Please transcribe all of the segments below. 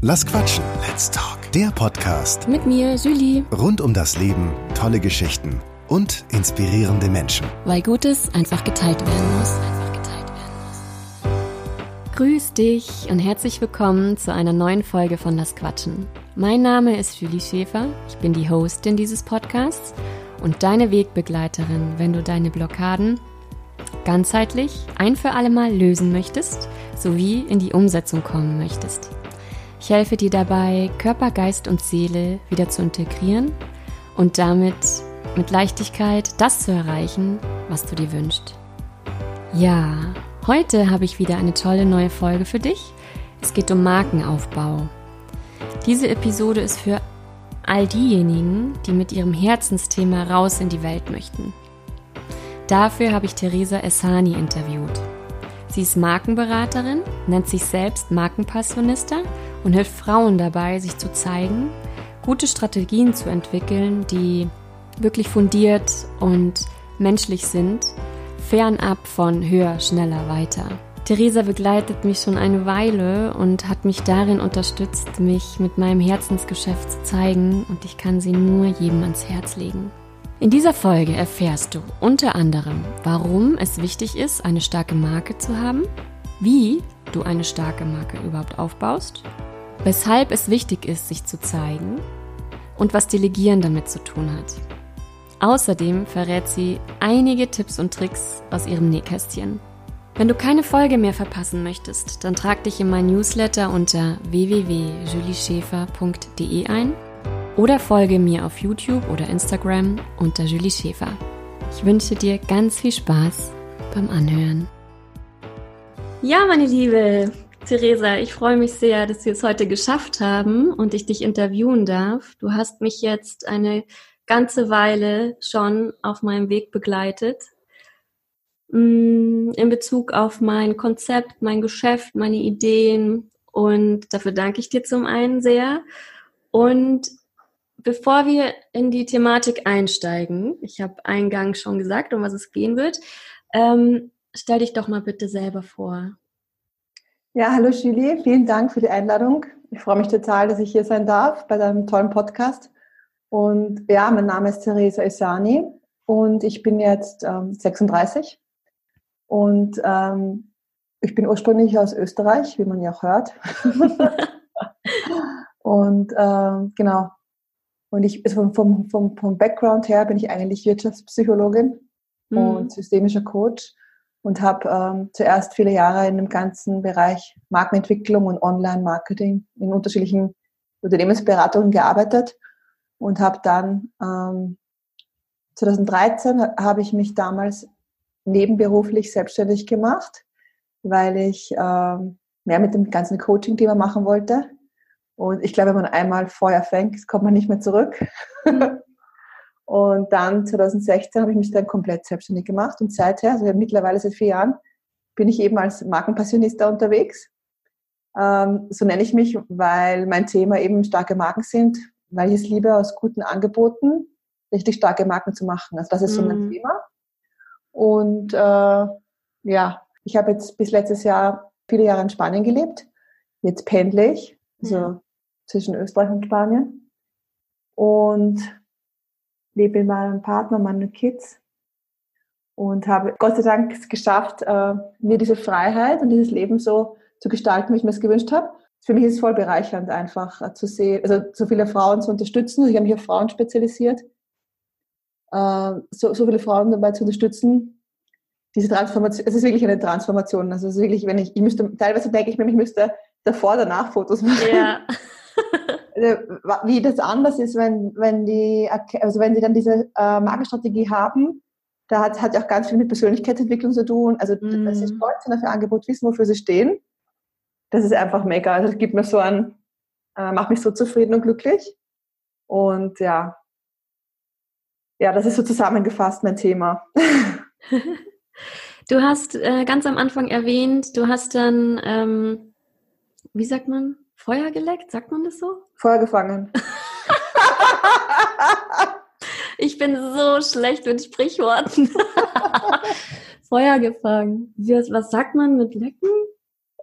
Lass quatschen. Let's talk. Der Podcast Mit mir, Julie. rund um das Leben, tolle Geschichten und inspirierende Menschen. Weil Gutes einfach geteilt werden muss. Einfach geteilt werden muss. Grüß dich und herzlich willkommen zu einer neuen Folge von Lass Quatschen. Mein Name ist Julie Schäfer. Ich bin die Hostin dieses Podcasts und deine Wegbegleiterin, wenn du deine Blockaden ganzheitlich ein für alle Mal lösen möchtest, sowie in die Umsetzung kommen möchtest. Ich helfe dir dabei, Körper, Geist und Seele wieder zu integrieren und damit mit Leichtigkeit das zu erreichen, was du dir wünschst. Ja, heute habe ich wieder eine tolle neue Folge für dich. Es geht um Markenaufbau. Diese Episode ist für all diejenigen, die mit ihrem Herzensthema raus in die Welt möchten. Dafür habe ich Theresa Essani interviewt. Sie ist Markenberaterin, nennt sich selbst Markenpassionista und hilft Frauen dabei, sich zu zeigen, gute Strategien zu entwickeln, die wirklich fundiert und menschlich sind, fernab von höher, schneller, weiter. Theresa begleitet mich schon eine Weile und hat mich darin unterstützt, mich mit meinem Herzensgeschäft zu zeigen und ich kann sie nur jedem ans Herz legen. In dieser Folge erfährst du unter anderem, warum es wichtig ist, eine starke Marke zu haben, wie du eine starke Marke überhaupt aufbaust, weshalb es wichtig ist, sich zu zeigen und was Delegieren damit zu tun hat. Außerdem verrät sie einige Tipps und Tricks aus ihrem Nähkästchen. Wenn du keine Folge mehr verpassen möchtest, dann trag dich in mein Newsletter unter www.julieschäfer.de ein oder folge mir auf YouTube oder Instagram unter Julie Schäfer. Ich wünsche dir ganz viel Spaß beim Anhören. Ja, meine Liebe Theresa, ich freue mich sehr, dass wir es heute geschafft haben und ich dich interviewen darf. Du hast mich jetzt eine ganze Weile schon auf meinem Weg begleitet mm, in Bezug auf mein Konzept, mein Geschäft, meine Ideen und dafür danke ich dir zum einen sehr. Und bevor wir in die Thematik einsteigen, ich habe eingangs schon gesagt, um was es gehen wird, ähm, stell dich doch mal bitte selber vor. Ja, hallo Julie, vielen Dank für die Einladung. Ich freue mich total, dass ich hier sein darf bei deinem tollen Podcast. Und ja, mein Name ist Theresa Isani und ich bin jetzt ähm, 36 und ähm, ich bin ursprünglich aus Österreich, wie man ja auch hört. und ähm, genau, und ich, also vom, vom, vom Background her bin ich eigentlich Wirtschaftspsychologin mhm. und systemischer Coach und habe ähm, zuerst viele Jahre in dem ganzen Bereich Markenentwicklung und Online-Marketing in unterschiedlichen Unternehmensberatungen gearbeitet und habe dann ähm, 2013 habe ich mich damals nebenberuflich selbstständig gemacht, weil ich ähm, mehr mit dem ganzen Coaching-Thema machen wollte und ich glaube, wenn man einmal Feuer fängt, kommt man nicht mehr zurück. Mhm. und dann 2016 habe ich mich dann komplett selbstständig gemacht und seither, also mittlerweile seit vier Jahren, bin ich eben als Markenpassionista unterwegs. Ähm, so nenne ich mich, weil mein Thema eben starke Marken sind, weil ich es liebe, aus guten Angeboten richtig starke Marken zu machen. Also das ist so mein mhm. Thema. Und äh, ja, ich habe jetzt bis letztes Jahr viele Jahre in Spanien gelebt. Jetzt pendle ich. Also ja zwischen Österreich und Spanien und lebe mit meinem Partner, meinen Kids und habe Gott sei Dank es geschafft, äh, mir diese Freiheit und dieses Leben so zu gestalten, wie ich mir es gewünscht habe. Für mich ist es voll bereichernd, einfach äh, zu sehen, also so viele Frauen zu unterstützen. Ich habe mich auf Frauen spezialisiert, äh, so, so viele Frauen dabei zu unterstützen, diese Transformation, es ist wirklich eine Transformation. Also es ist wirklich, wenn ich, ich müsste, teilweise denke ich mir, ich müsste davor, danach Fotos machen. Ja. Äh, wie das anders ist, wenn, wenn die, also wenn sie dann diese äh, Markenstrategie haben, da hat, hat ja auch ganz viel mit Persönlichkeitsentwicklung zu tun. Also, mm. dass sie mhm. stolz sind auf ihr Angebot, wissen, wofür sie stehen. Das ist einfach mega. Also, das gibt mir so ein, äh, macht mich so zufrieden und glücklich. Und ja, ja, das ist so zusammengefasst mein Thema. Du hast äh, ganz am Anfang erwähnt, du hast dann, ähm, wie sagt man, Feuer geleckt, sagt man das so? Feuer gefangen. ich bin so schlecht mit Sprichworten. Feuer gefangen. Was sagt man mit lecken?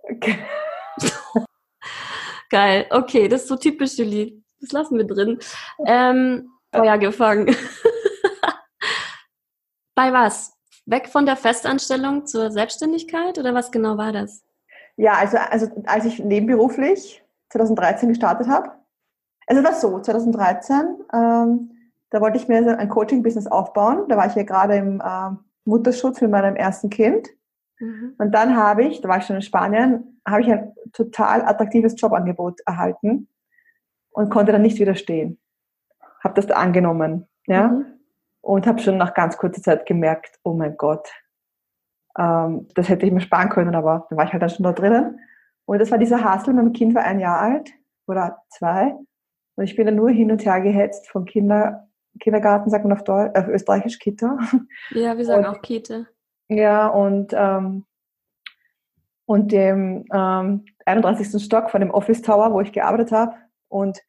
Okay. Geil, okay, das ist so typisch, Julie. Das lassen wir drin. Ähm, Feuer gefangen. Bei was? Weg von der Festanstellung zur Selbstständigkeit oder was genau war das? Ja, also, also als ich nebenberuflich 2013 gestartet habe, also war so, 2013, ähm, da wollte ich mir ein Coaching-Business aufbauen. Da war ich ja gerade im äh, Mutterschutz mit meinem ersten Kind. Mhm. Und dann habe ich, da war ich schon in Spanien, habe ich ein total attraktives Jobangebot erhalten und konnte dann nicht widerstehen. Habe das da angenommen, ja, mhm. und habe schon nach ganz kurzer Zeit gemerkt, oh mein Gott, ähm, das hätte ich mir sparen können, aber da war ich halt dann schon da drinnen. Und das war dieser Hassel, mein Kind war ein Jahr alt oder zwei und ich bin dann nur hin und her gehetzt vom Kinder, Kindergarten, sagt man auf, Deutsch, auf Österreichisch Kita. Ja, wir sagen und, auch Kita. Ja, und, ähm, und dem ähm, 31. Stock von dem Office Tower, wo ich gearbeitet habe. Und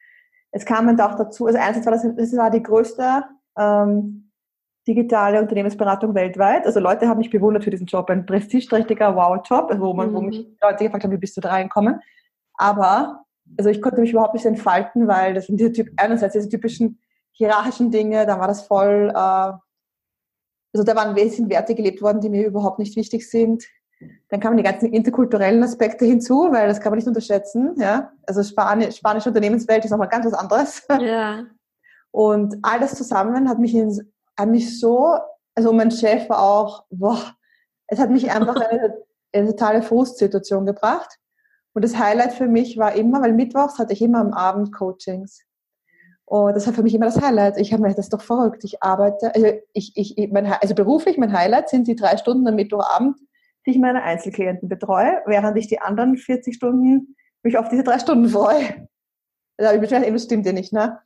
es kam dann auch dazu, also einerseits war das, das war die größte ähm, digitale Unternehmensberatung weltweit. Also Leute haben mich bewundert für diesen Job, ein prestigeträchtiger Wow-Job, wo, man, mhm. wo mich Leute gefragt haben, wie bist du da reinkommen. Aber also ich konnte mich überhaupt nicht entfalten, weil das sind diese Typ, einerseits diese typischen hierarchischen Dinge, da war das voll, äh, also da waren wesentliche Werte gelebt worden, die mir überhaupt nicht wichtig sind. Dann kamen die ganzen interkulturellen Aspekte hinzu, weil das kann man nicht unterschätzen. Ja? Also Spanisch, spanische Unternehmenswelt ist nochmal ganz was anderes. Ja. Und all das zusammen hat mich, in, hat mich so, also mein Chef war auch, boah, es hat mich einfach in eine, eine totale Frustsituation gebracht. Und das Highlight für mich war immer, weil mittwochs hatte ich immer am Abend Coachings. Und das war für mich immer das Highlight. Ich habe mir, das ist doch verrückt. Ich arbeite, also, ich, ich, mein, also beruflich, mein Highlight sind die drei Stunden am Mittwochabend, die ich meine Einzelklienten betreue, während ich die anderen 40 Stunden mich auf diese drei Stunden freue. Da habe ich mir das stimmt ja nicht, ne?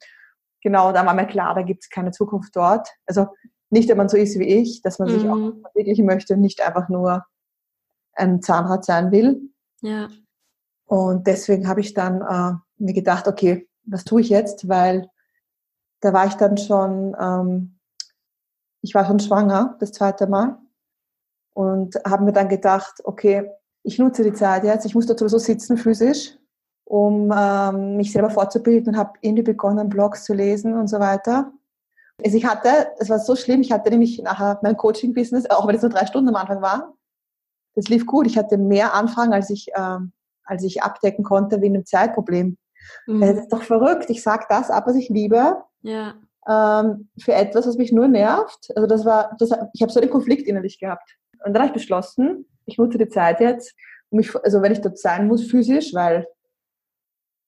Genau, da war mir klar, da gibt es keine Zukunft dort. Also nicht, wenn man so ist wie ich, dass man mhm. sich auch verwirklichen möchte und nicht einfach nur ein Zahnrad sein will. Ja. Und deswegen habe ich dann äh, mir gedacht, okay, was tue ich jetzt? Weil da war ich dann schon, ähm, ich war schon schwanger das zweite Mal und habe mir dann gedacht, okay, ich nutze die Zeit jetzt, ich muss dort sowieso sitzen physisch, um ähm, mich selber fortzubilden und habe irgendwie begonnen, Blogs zu lesen und so weiter. Also ich hatte, es war so schlimm, ich hatte nämlich nachher mein Coaching-Business, auch wenn es nur drei Stunden am Anfang war, das lief gut. Ich hatte mehr Anfragen, als ich ähm, als ich abdecken konnte wegen einem Zeitproblem. Mhm. Das ist doch verrückt. Ich sage das ab, was ich liebe. Ja. Ähm, für etwas, was mich nur nervt. Also das war, das, ich habe so einen Konflikt innerlich gehabt. Und dann habe ich beschlossen, ich nutze die Zeit jetzt, um mich, also wenn ich dort sein muss, physisch, weil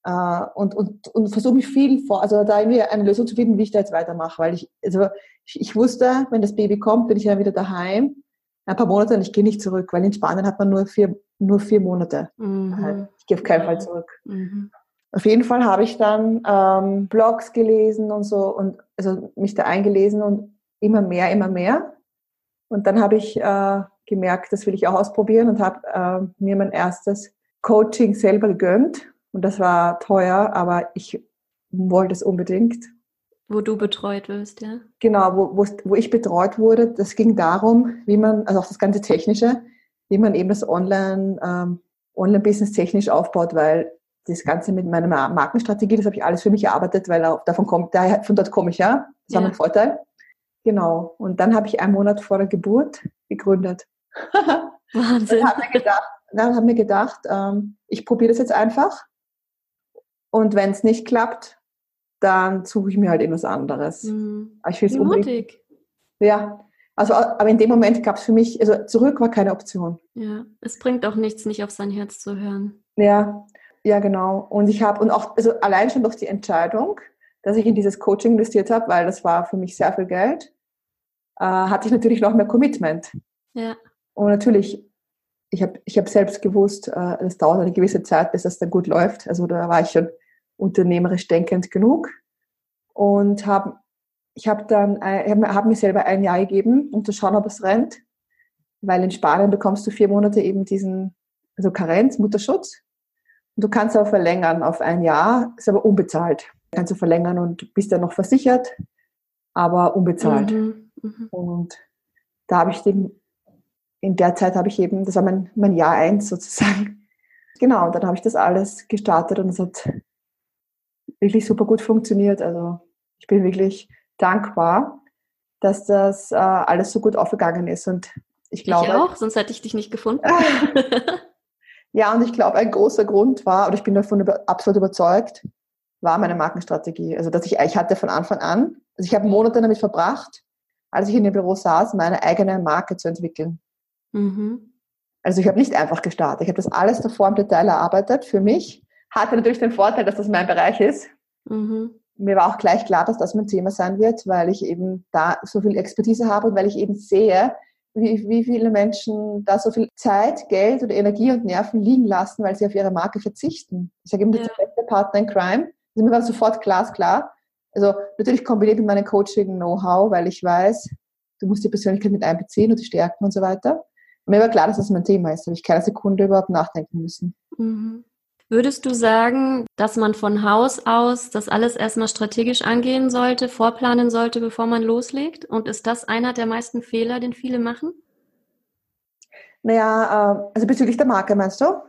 äh, und, und, und versuche mich viel vor, also da irgendwie eine Lösung zu finden, wie ich da jetzt weitermache, weil ich, also ich, ich wusste, wenn das Baby kommt, bin ich dann wieder daheim ein paar Monate und ich gehe nicht zurück, weil in Spanien hat man nur vier, nur vier Monate. Mhm. Ich gehe auf keinen Fall zurück. Mhm. Auf jeden Fall habe ich dann ähm, Blogs gelesen und so und also mich da eingelesen und immer mehr, immer mehr. Und dann habe ich äh, gemerkt, das will ich auch ausprobieren und habe äh, mir mein erstes Coaching selber gegönnt. Und das war teuer, aber ich wollte es unbedingt. Wo du betreut wirst, ja? Genau, wo, wo, wo ich betreut wurde. Das ging darum, wie man, also auch das ganze Technische, wie man eben das Online, ähm, Online-Business technisch aufbaut, weil das Ganze mit meiner Markenstrategie, das habe ich alles für mich erarbeitet, weil auch davon kommt, daher, von dort komme ich ja. Das ja. war mein Vorteil. Genau. Und dann habe ich einen Monat vor der Geburt gegründet. Wahnsinn. dann habe mir gedacht, dann hab mir gedacht ähm, ich probiere das jetzt einfach. Und wenn es nicht klappt, dann suche ich mir halt irgendwas anderes. Mhm. ich will es mutig. Ja, also aber in dem Moment gab es für mich, also zurück war keine Option. Ja, es bringt auch nichts, nicht auf sein Herz zu hören. Ja, ja genau. Und ich habe und auch also allein schon durch die Entscheidung, dass ich in dieses Coaching investiert habe, weil das war für mich sehr viel Geld, äh, hatte ich natürlich noch mehr Commitment. Ja. Und natürlich, ich habe ich hab selbst gewusst, äh, es dauert eine gewisse Zeit, bis das dann gut läuft. Also da war ich schon unternehmerisch denkend genug und habe ich habe dann äh, habe mir selber ein Jahr gegeben, um zu schauen, ob es rennt, weil in Spanien bekommst du vier Monate eben diesen also Karenz, Mutterschutz und du kannst auch verlängern auf ein Jahr, ist aber unbezahlt. Kannst du verlängern und bist dann noch versichert, aber unbezahlt. Mhm, mh. Und da habe ich den, in der Zeit habe ich eben, das war mein, mein Jahr eins sozusagen, genau, dann habe ich das alles gestartet und es hat wirklich super gut funktioniert. Also ich bin wirklich dankbar, dass das äh, alles so gut aufgegangen ist. Und ich glaube. Ich auch, sonst hätte ich dich nicht gefunden. ja, und ich glaube, ein großer Grund war, oder ich bin davon über, absolut überzeugt, war meine Markenstrategie. Also, dass ich, ich hatte von Anfang an, also ich habe Monate damit verbracht, als ich in dem Büro saß, meine eigene Marke zu entwickeln. Mhm. Also ich habe nicht einfach gestartet. Ich habe das alles davor im Detail erarbeitet für mich. Hatte natürlich den Vorteil, dass das mein Bereich ist. Mhm. Mir war auch gleich klar, dass das mein Thema sein wird, weil ich eben da so viel Expertise habe und weil ich eben sehe, wie, wie viele Menschen da so viel Zeit, Geld oder Energie und Nerven liegen lassen, weil sie auf ihre Marke verzichten. Ich sage immer, ja. der beste Partner in Crime. Also mir war sofort glasklar. Also natürlich kombiniert mit meinem Coaching-Know-how, weil ich weiß, du musst die Persönlichkeit mit einbeziehen und die Stärken und so weiter. Mir war klar, dass das mein Thema ist. Da habe ich keine Sekunde überhaupt nachdenken müssen. Mhm. Würdest du sagen, dass man von Haus aus das alles erstmal strategisch angehen sollte, vorplanen sollte, bevor man loslegt? Und ist das einer der meisten Fehler, den viele machen? Naja, äh, also bezüglich der Marke meinst du?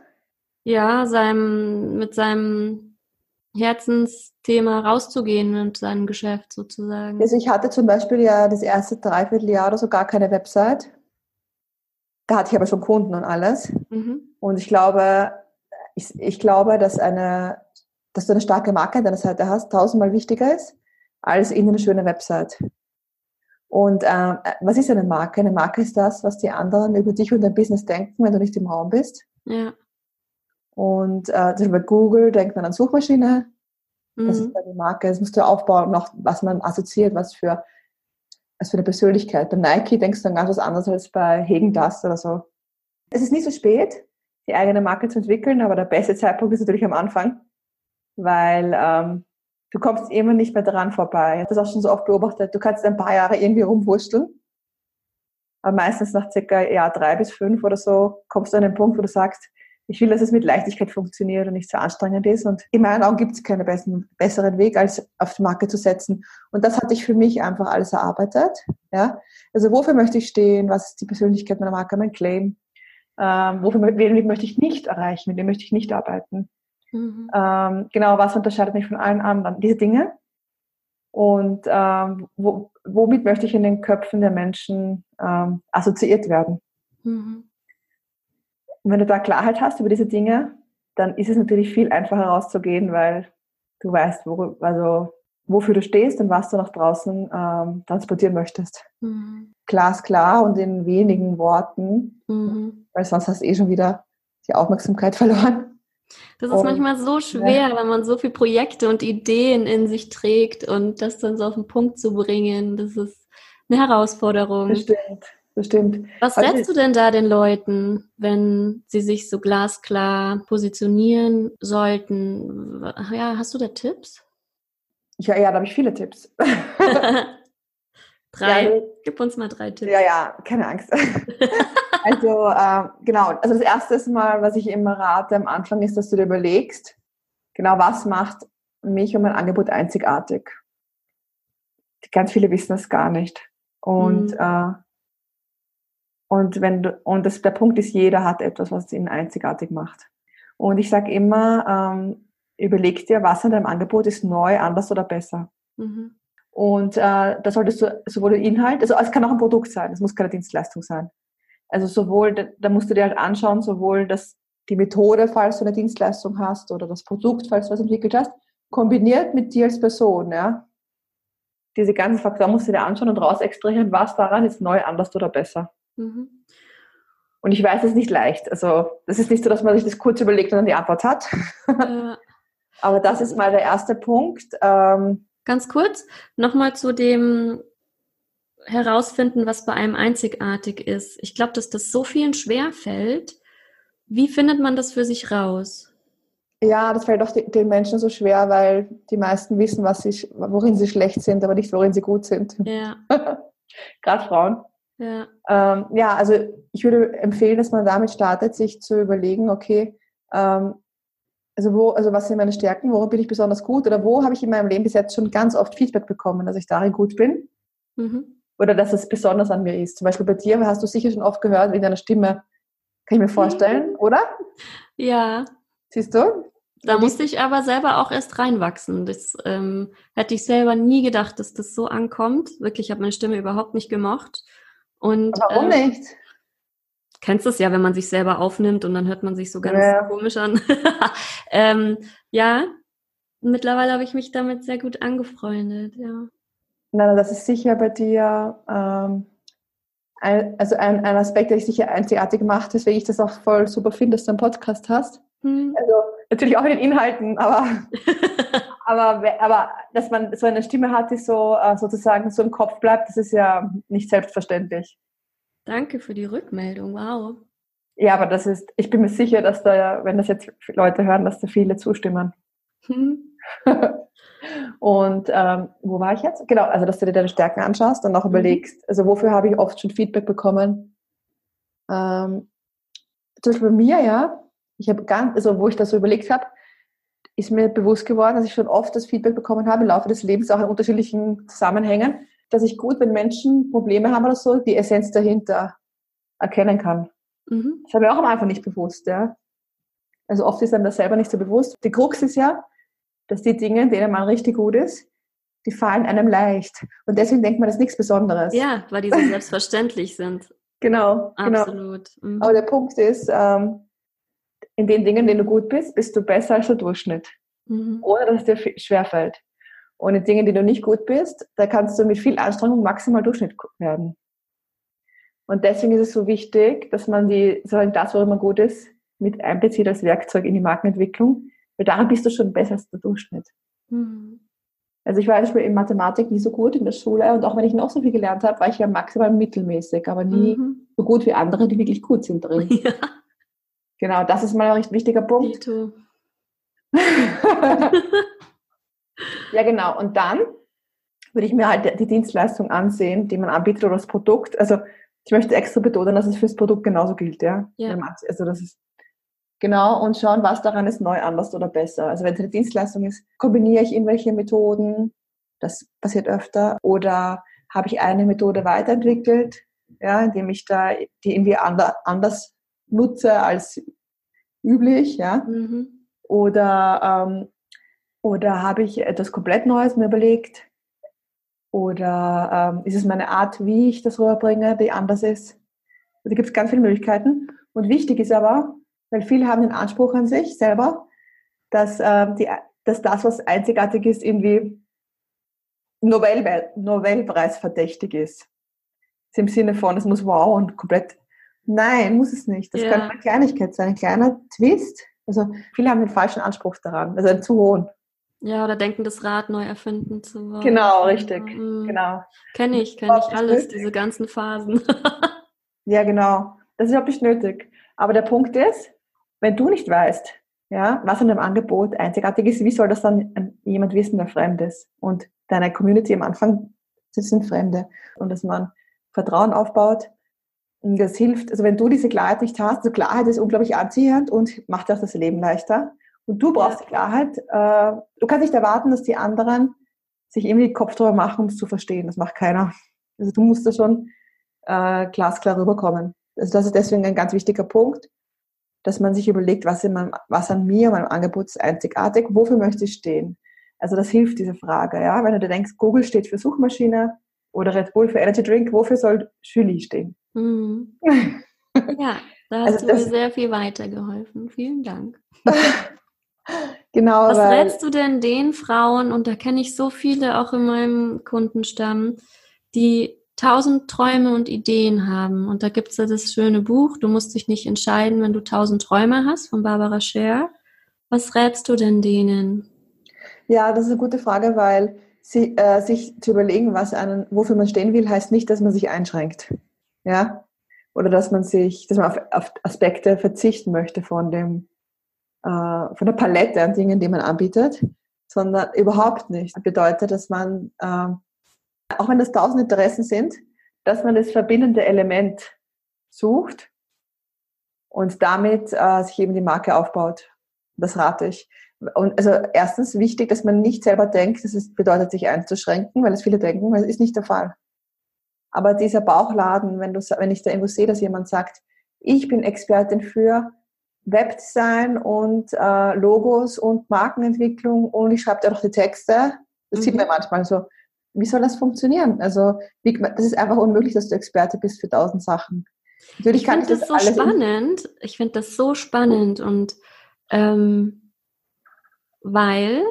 Ja, seinem, mit seinem Herzensthema rauszugehen mit seinem Geschäft sozusagen. Also ich hatte zum Beispiel ja das erste Dreivierteljahr oder so gar keine Website. Da hatte ich aber schon Kunden und alles. Mhm. Und ich glaube, ich, ich glaube, dass eine, dass du eine starke Marke an deiner Seite hast, tausendmal wichtiger ist, als in eine schöne Website. Und äh, was ist eine Marke? Eine Marke ist das, was die anderen über dich und dein Business denken, wenn du nicht im Raum bist. Ja. Und äh, bei Google denkt man an Suchmaschine. Das mhm. ist eine Marke. Das musst du aufbauen, noch was man assoziiert, was für als für eine Persönlichkeit. Bei Nike denkst du dann ganz was anderes als bei Hegen Dust oder so. Es ist nicht so spät, die eigene Marke zu entwickeln, aber der beste Zeitpunkt ist natürlich am Anfang, weil ähm, du kommst immer nicht mehr daran vorbei. Ich habe das auch schon so oft beobachtet. Du kannst ein paar Jahre irgendwie rumwursteln, aber meistens nach circa ja, drei bis fünf oder so kommst du an den Punkt, wo du sagst, ich will, dass es mit Leichtigkeit funktioniert und nicht so anstrengend ist. Und in meinen Augen gibt es keinen besseren, besseren Weg, als auf die Marke zu setzen. Und das hatte ich für mich einfach alles erarbeitet. Ja? Also wofür möchte ich stehen? Was ist die Persönlichkeit meiner Marke, mein Claim? Ähm, wofür wen möchte ich nicht erreichen? Mit wem möchte ich nicht arbeiten? Mhm. Ähm, genau, was unterscheidet mich von allen anderen? Diese Dinge. Und ähm, wo, womit möchte ich in den Köpfen der Menschen ähm, assoziiert werden? Mhm. Und wenn du da Klarheit hast über diese Dinge, dann ist es natürlich viel einfacher rauszugehen, weil du weißt, wo, also, wofür du stehst und was du nach draußen ähm, transportieren möchtest. Mhm. Glasklar und in wenigen Worten, mhm. weil sonst hast du eh schon wieder die Aufmerksamkeit verloren. Das ist und, manchmal so schwer, ja. wenn man so viele Projekte und Ideen in sich trägt und das dann so auf den Punkt zu bringen. Das ist eine Herausforderung. Bestimmt bestimmt. Was also rätst du denn da den Leuten, wenn sie sich so glasklar positionieren sollten? Ja, hast du da Tipps? Ja, ja, da habe ich viele Tipps. drei. Ja, Gib uns mal drei Tipps. Ja, ja, keine Angst. also, äh, genau. Also, das erste Mal, was ich immer rate am Anfang, ist, dass du dir überlegst, genau was macht mich und mein Angebot einzigartig. Ganz viele wissen das gar nicht. Und mhm. äh, und wenn du, und das, der Punkt ist, jeder hat etwas, was ihn einzigartig macht. Und ich sage immer, ähm, überleg dir, was an deinem Angebot ist neu, anders oder besser. Mhm. Und äh, da solltest du sowohl den Inhalt, also es kann auch ein Produkt sein, es muss keine Dienstleistung sein. Also sowohl, da, da musst du dir halt anschauen, sowohl das, die Methode, falls du eine Dienstleistung hast, oder das Produkt, falls du was entwickelt hast, kombiniert mit dir als Person, ja. Diese ganzen Faktoren musst du dir anschauen und raus extrahieren, was daran ist neu, anders oder besser. Mhm. Und ich weiß, es ist nicht leicht. Also, das ist nicht so, dass man sich das kurz überlegt und dann die Antwort hat. Ja. Aber das ist mal der erste Punkt. Ähm, Ganz kurz, nochmal zu dem herausfinden, was bei einem einzigartig ist. Ich glaube, dass das so vielen schwer fällt. Wie findet man das für sich raus? Ja, das fällt auch den Menschen so schwer, weil die meisten wissen, was sie, worin sie schlecht sind, aber nicht, worin sie gut sind. Ja. Gerade Frauen. Ja. Ähm, ja, also ich würde empfehlen, dass man damit startet, sich zu überlegen, okay, ähm, also wo, also was sind meine Stärken, worin bin ich besonders gut oder wo habe ich in meinem Leben bis jetzt schon ganz oft Feedback bekommen, dass ich darin gut bin mhm. oder dass es besonders an mir ist. Zum Beispiel bei dir hast du sicher schon oft gehört in deiner Stimme, kann ich mir vorstellen, mhm. oder? Ja. Siehst du? Da musste ich aber selber auch erst reinwachsen. Das ähm, hätte ich selber nie gedacht, dass das so ankommt. Wirklich, ich habe meine Stimme überhaupt nicht gemocht. Und, Warum ähm, nicht? Kennst du es ja, wenn man sich selber aufnimmt und dann hört man sich so ganz ja. komisch an. ähm, ja, mittlerweile habe ich mich damit sehr gut angefreundet, ja. Nein, das ist sicher bei dir ähm, ein, also ein, ein Aspekt, der dich sicher einzigartig macht, weswegen ich das auch voll super finde, dass du einen Podcast hast. Hm. Also natürlich auch in den Inhalten, aber, aber, aber dass man so eine Stimme hat, die so äh, sozusagen so im Kopf bleibt, das ist ja nicht selbstverständlich. Danke für die Rückmeldung, wow. Ja, aber das ist, ich bin mir sicher, dass da, wenn das jetzt Leute hören, dass da viele zustimmen. Hm. und ähm, wo war ich jetzt? Genau, also dass du dir deine Stärken anschaust und auch mhm. überlegst, also wofür habe ich oft schon Feedback bekommen. Ähm, zum Beispiel bei mir, ja, ich habe ganz, also wo ich das so überlegt habe, ist mir bewusst geworden, dass ich schon oft das Feedback bekommen habe im Laufe des Lebens, auch in unterschiedlichen Zusammenhängen, dass ich gut, wenn Menschen Probleme haben oder so, die Essenz dahinter erkennen kann. Mhm. Das habe ich auch am Anfang nicht bewusst, ja. Also oft ist einem das selber nicht so bewusst. Die Krux ist ja, dass die Dinge, denen man richtig gut ist, die fallen einem leicht. Und deswegen denkt man, das ist nichts Besonderes. Ja, weil die so selbstverständlich sind. Genau, genau. Absolut. Genau. Mhm. Aber der Punkt ist, ähm, in den Dingen, in denen du gut bist, bist du besser als der Durchschnitt. Mhm. Ohne dass es dir schwerfällt. Und in Dingen, die du nicht gut bist, da kannst du mit viel Anstrengung maximal Durchschnitt werden. Und deswegen ist es so wichtig, dass man die, sozusagen das, worin man gut ist, mit einbezieht als Werkzeug in die Markenentwicklung, weil daran bist du schon besser als der Durchschnitt. Mhm. Also ich war zum Beispiel in Mathematik nie so gut in der Schule und auch wenn ich noch so viel gelernt habe, war ich ja maximal mittelmäßig, aber nie mhm. so gut wie andere, die wirklich gut sind drin. Ja. Genau, das ist mal ein recht wichtiger Punkt. ja, genau. Und dann würde ich mir halt die Dienstleistung ansehen, die man anbietet oder das Produkt. Also ich möchte extra betonen, dass es fürs Produkt genauso gilt, ja. ja. Also das ist genau und schauen, was daran ist neu, anders oder besser. Also wenn es eine Dienstleistung ist, kombiniere ich irgendwelche Methoden. Das passiert öfter. Oder habe ich eine Methode weiterentwickelt, ja, indem ich da die irgendwie anders nutze als üblich, ja. Mhm. Oder, ähm, oder habe ich etwas komplett Neues mir überlegt? Oder ähm, ist es meine Art, wie ich das rüberbringe, die anders ist? Also da gibt es ganz viele Möglichkeiten. Und wichtig ist aber, weil viele haben den Anspruch an sich selber, dass, äh, die, dass das, was einzigartig ist, irgendwie Nobel, Nobelpreis verdächtig ist. Im Sinne von, es muss wow und komplett Nein, muss es nicht. Das ja. kann eine Kleinigkeit sein, ein kleiner Twist. Also viele haben den falschen Anspruch daran, also einen zu hohen. Ja, oder denken, das Rad neu erfinden zu wollen. Genau, richtig. Mhm. Genau. Kenne ich, kenne ich alles, nötig. diese ganzen Phasen. ja, genau. Das ist überhaupt nicht nötig. Aber der Punkt ist, wenn du nicht weißt, ja, was an dem Angebot einzigartig ist, wie soll das dann jemand wissen, der fremd ist? Und deine Community am Anfang, sind Fremde. Und dass man Vertrauen aufbaut, das hilft, also wenn du diese Klarheit nicht hast, also Klarheit ist unglaublich anziehend und macht auch das Leben leichter. Und du brauchst ja. Klarheit. Äh, du kannst nicht erwarten, dass die anderen sich irgendwie Kopf drüber machen, um es zu verstehen. Das macht keiner. Also du musst da schon äh, glasklar rüberkommen. Also das ist deswegen ein ganz wichtiger Punkt, dass man sich überlegt, was, in meinem, was an mir, meinem Angebot ist einzigartig, wofür möchte ich stehen. Also das hilft, diese Frage. Ja? Wenn du dir denkst, Google steht für Suchmaschine oder Red Bull für Energy Drink, wofür soll Julie stehen? Mhm. Ja, da hast also du mir sehr viel weitergeholfen. Vielen Dank. genau. Was rätst du denn den Frauen, und da kenne ich so viele auch in meinem Kundenstamm, die tausend Träume und Ideen haben. Und da gibt es ja das schöne Buch, du musst dich nicht entscheiden, wenn du tausend Träume hast, von Barbara Scher. Was rätst du denn denen? Ja, das ist eine gute Frage, weil sie, äh, sich zu überlegen, was einen, wofür man stehen will, heißt nicht, dass man sich einschränkt ja, oder dass man sich, dass man auf, auf Aspekte verzichten möchte von dem, von der Palette an Dingen, die man anbietet, sondern überhaupt nicht. Das bedeutet, dass man, äh, auch wenn das tausend Interessen sind, dass man das verbindende Element sucht und damit äh, sich eben die Marke aufbaut. Das rate ich. Und also erstens wichtig, dass man nicht selber denkt, das ist, bedeutet sich einzuschränken, weil es viele denken, weil es ist nicht der Fall. Aber dieser Bauchladen, wenn, du, wenn ich da irgendwo sehe, dass jemand sagt, ich bin Expertin für Webdesign und äh, Logos und Markenentwicklung und ich schreibe da noch die Texte. Das mhm. sieht man manchmal so. Wie soll das funktionieren? Also, wie, das ist einfach unmöglich, dass du Experte bist für tausend Sachen. Natürlich ich finde das, das so spannend. Ich finde das so spannend und ähm, weil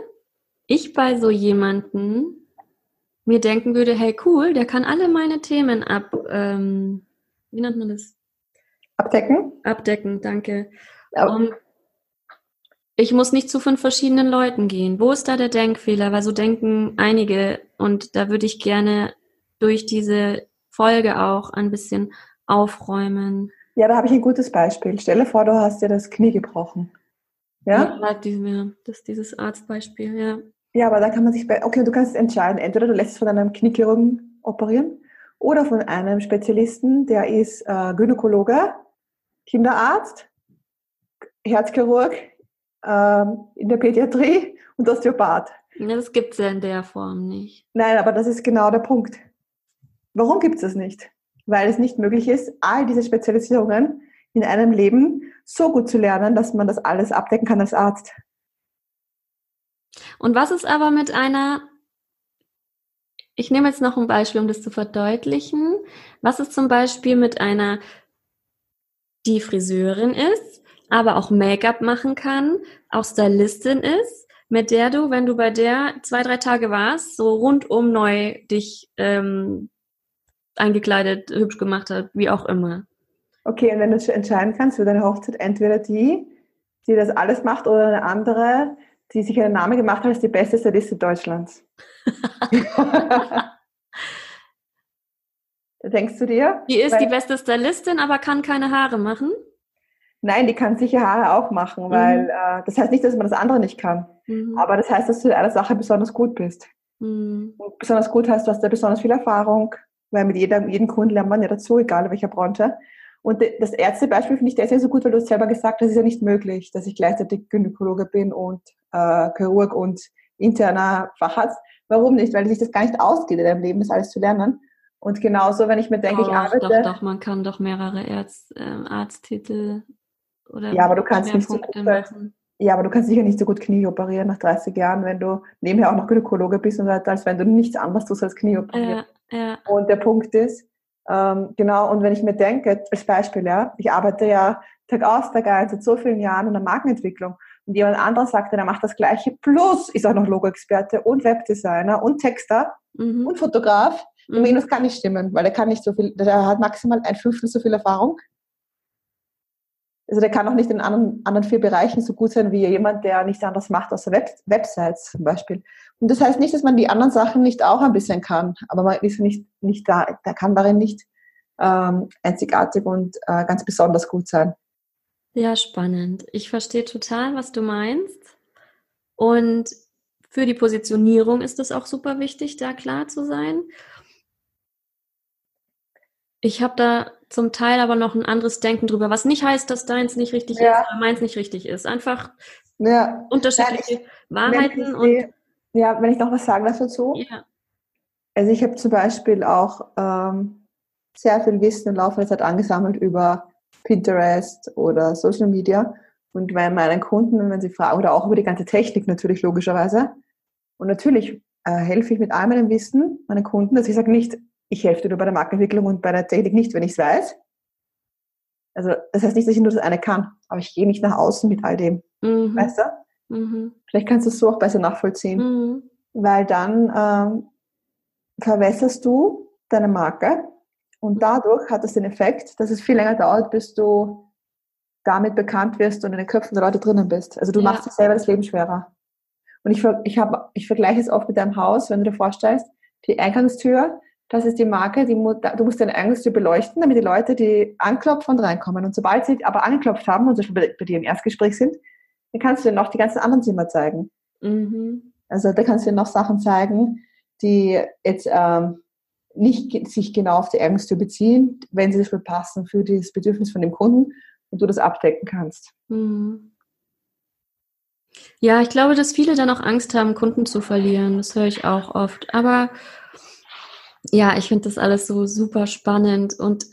ich bei so jemanden mir denken würde, hey cool, der kann alle meine Themen ab, ähm, wie nennt man das? Abdecken? Abdecken, danke. Und ich muss nicht zu fünf verschiedenen Leuten gehen. Wo ist da der Denkfehler? Weil so denken einige und da würde ich gerne durch diese Folge auch ein bisschen aufräumen. Ja, da habe ich ein gutes Beispiel. Stelle vor, du hast dir das Knie gebrochen. Ja? Ja, das ist dieses Arztbeispiel, ja. Ja, aber da kann man sich, bei, okay, du kannst entscheiden, entweder du lässt es von einem Kniechirurgen operieren oder von einem Spezialisten, der ist äh, Gynäkologe, Kinderarzt, Herzchirurg äh, in der Pädiatrie und Osteopath. Das gibt es ja in der Form nicht. Nein, aber das ist genau der Punkt. Warum gibt es das nicht? Weil es nicht möglich ist, all diese Spezialisierungen in einem Leben so gut zu lernen, dass man das alles abdecken kann als Arzt. Und was ist aber mit einer, ich nehme jetzt noch ein Beispiel, um das zu verdeutlichen. Was ist zum Beispiel mit einer, die Friseurin ist, aber auch Make-up machen kann, auch Stylistin ist, mit der du, wenn du bei der zwei, drei Tage warst, so rundum neu dich ähm, eingekleidet, hübsch gemacht hat, wie auch immer. Okay, und wenn du entscheiden kannst für deine Hochzeit, entweder die, die das alles macht, oder eine andere, die sich einen Namen gemacht hat als die beste Stylistin Deutschlands. denkst du dir? Die ist weil, die beste Stylistin, aber kann keine Haare machen? Nein, die kann sicher Haare auch machen, weil mhm. äh, das heißt nicht, dass man das andere nicht kann. Mhm. Aber das heißt, dass du in einer Sache besonders gut bist. Mhm. besonders gut heißt, du hast da besonders viel Erfahrung, weil mit jedem, jedem Kunden lernt man ja dazu, egal in welcher Branche. Und das Ärztebeispiel finde ich deswegen so gut, weil du es selber gesagt hast, das ist ja nicht möglich, dass ich gleichzeitig Gynäkologe bin und äh, Chirurg und interner Facharzt. Warum nicht? Weil sich das gar nicht ausgeht in deinem Leben, das alles zu lernen. Und genauso, wenn ich mir denke, oh, ich arbeite. Doch, doch, man kann doch mehrere Arzt, äh, Arzttitel oder ja, aber du kannst nicht so gut, machen. Ja, aber du kannst sicher nicht so gut Knie operieren nach 30 Jahren, wenn du nebenher auch noch Gynäkologe bist und als wenn du nichts anderes tust als Knie operieren. Ja, ja. Und der Punkt ist, ähm, genau, und wenn ich mir denke, als Beispiel, ja, ich arbeite ja Tag aus, Tag ein, seit so vielen Jahren in der Markenentwicklung und jemand anderes sagt, er macht das Gleiche, plus ist auch noch Logo-Experte und Webdesigner und Texter mhm. und Fotograf. Mhm. Und das kann nicht stimmen, weil er kann nicht so viel, der hat maximal ein Fünftel so viel Erfahrung. Also der kann auch nicht in anderen, anderen vier Bereichen so gut sein wie jemand, der nichts anderes macht außer Web Websites zum Beispiel. Und das heißt nicht, dass man die anderen Sachen nicht auch ein bisschen kann, aber man ist nicht, nicht da, der kann darin nicht ähm, einzigartig und äh, ganz besonders gut sein. Ja, spannend. Ich verstehe total, was du meinst. Und für die Positionierung ist es auch super wichtig, da klar zu sein. Ich habe da zum Teil aber noch ein anderes Denken drüber, was nicht heißt, dass deins nicht richtig ja. ist oder meins nicht richtig ist. Einfach ja. unterschiedliche ja, Wahrheiten und ja, wenn ich noch was sagen darf dazu. Ja. Also ich habe zum Beispiel auch ähm, sehr viel Wissen im Laufe der Zeit angesammelt über Pinterest oder Social Media. Und bei meinen Kunden, wenn sie fragen, oder auch über die ganze Technik natürlich logischerweise. Und natürlich äh, helfe ich mit all meinem Wissen meinen Kunden, dass ich sage nicht, ich helfe dir nur bei der Markenentwicklung und bei der Technik nicht, wenn ich es weiß. Also das heißt nicht, dass ich nur das eine kann, aber ich gehe nicht nach außen mit all dem. Mhm. Weißt du? Mhm. Vielleicht kannst du es so auch besser nachvollziehen. Mhm. Weil dann ähm, verwässerst du deine Marke und dadurch hat es den Effekt, dass es viel länger dauert, bis du damit bekannt wirst und in den Köpfen der Leute drinnen bist. Also du ja. machst dir selber das Leben schwerer. Und ich, ich, hab, ich vergleiche es oft mit deinem Haus, wenn du dir vorstellst, die Eingangstür, das ist die Marke, die, du musst deine Eingangstür beleuchten, damit die Leute, die anklopfen und reinkommen. Und sobald sie aber angeklopft haben und bei, bei dir im Erstgespräch sind, dann kannst du dir noch die ganzen anderen Zimmer zeigen. Mhm. Also da kannst du dir noch Sachen zeigen, die jetzt ähm, nicht sich genau auf die Eingangstür beziehen, wenn sie dafür passen für das Bedürfnis von dem Kunden und du das abdecken kannst. Mhm. Ja, ich glaube, dass viele dann auch Angst haben, Kunden zu verlieren. Das höre ich auch oft. Aber ja, ich finde das alles so super spannend. Und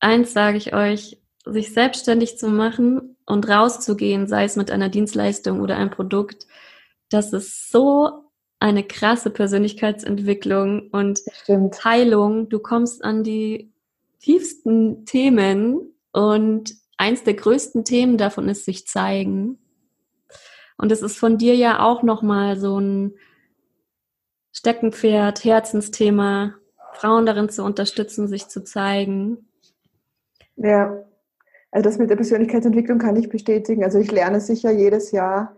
eins sage ich euch, sich selbstständig zu machen, und rauszugehen, sei es mit einer Dienstleistung oder einem Produkt, das ist so eine krasse Persönlichkeitsentwicklung und Stimmt. Heilung. Du kommst an die tiefsten Themen und eins der größten Themen davon ist sich zeigen. Und es ist von dir ja auch nochmal so ein Steckenpferd, Herzensthema, Frauen darin zu unterstützen, sich zu zeigen. Ja, also das mit der Persönlichkeitsentwicklung kann ich bestätigen. Also ich lerne sicher jedes Jahr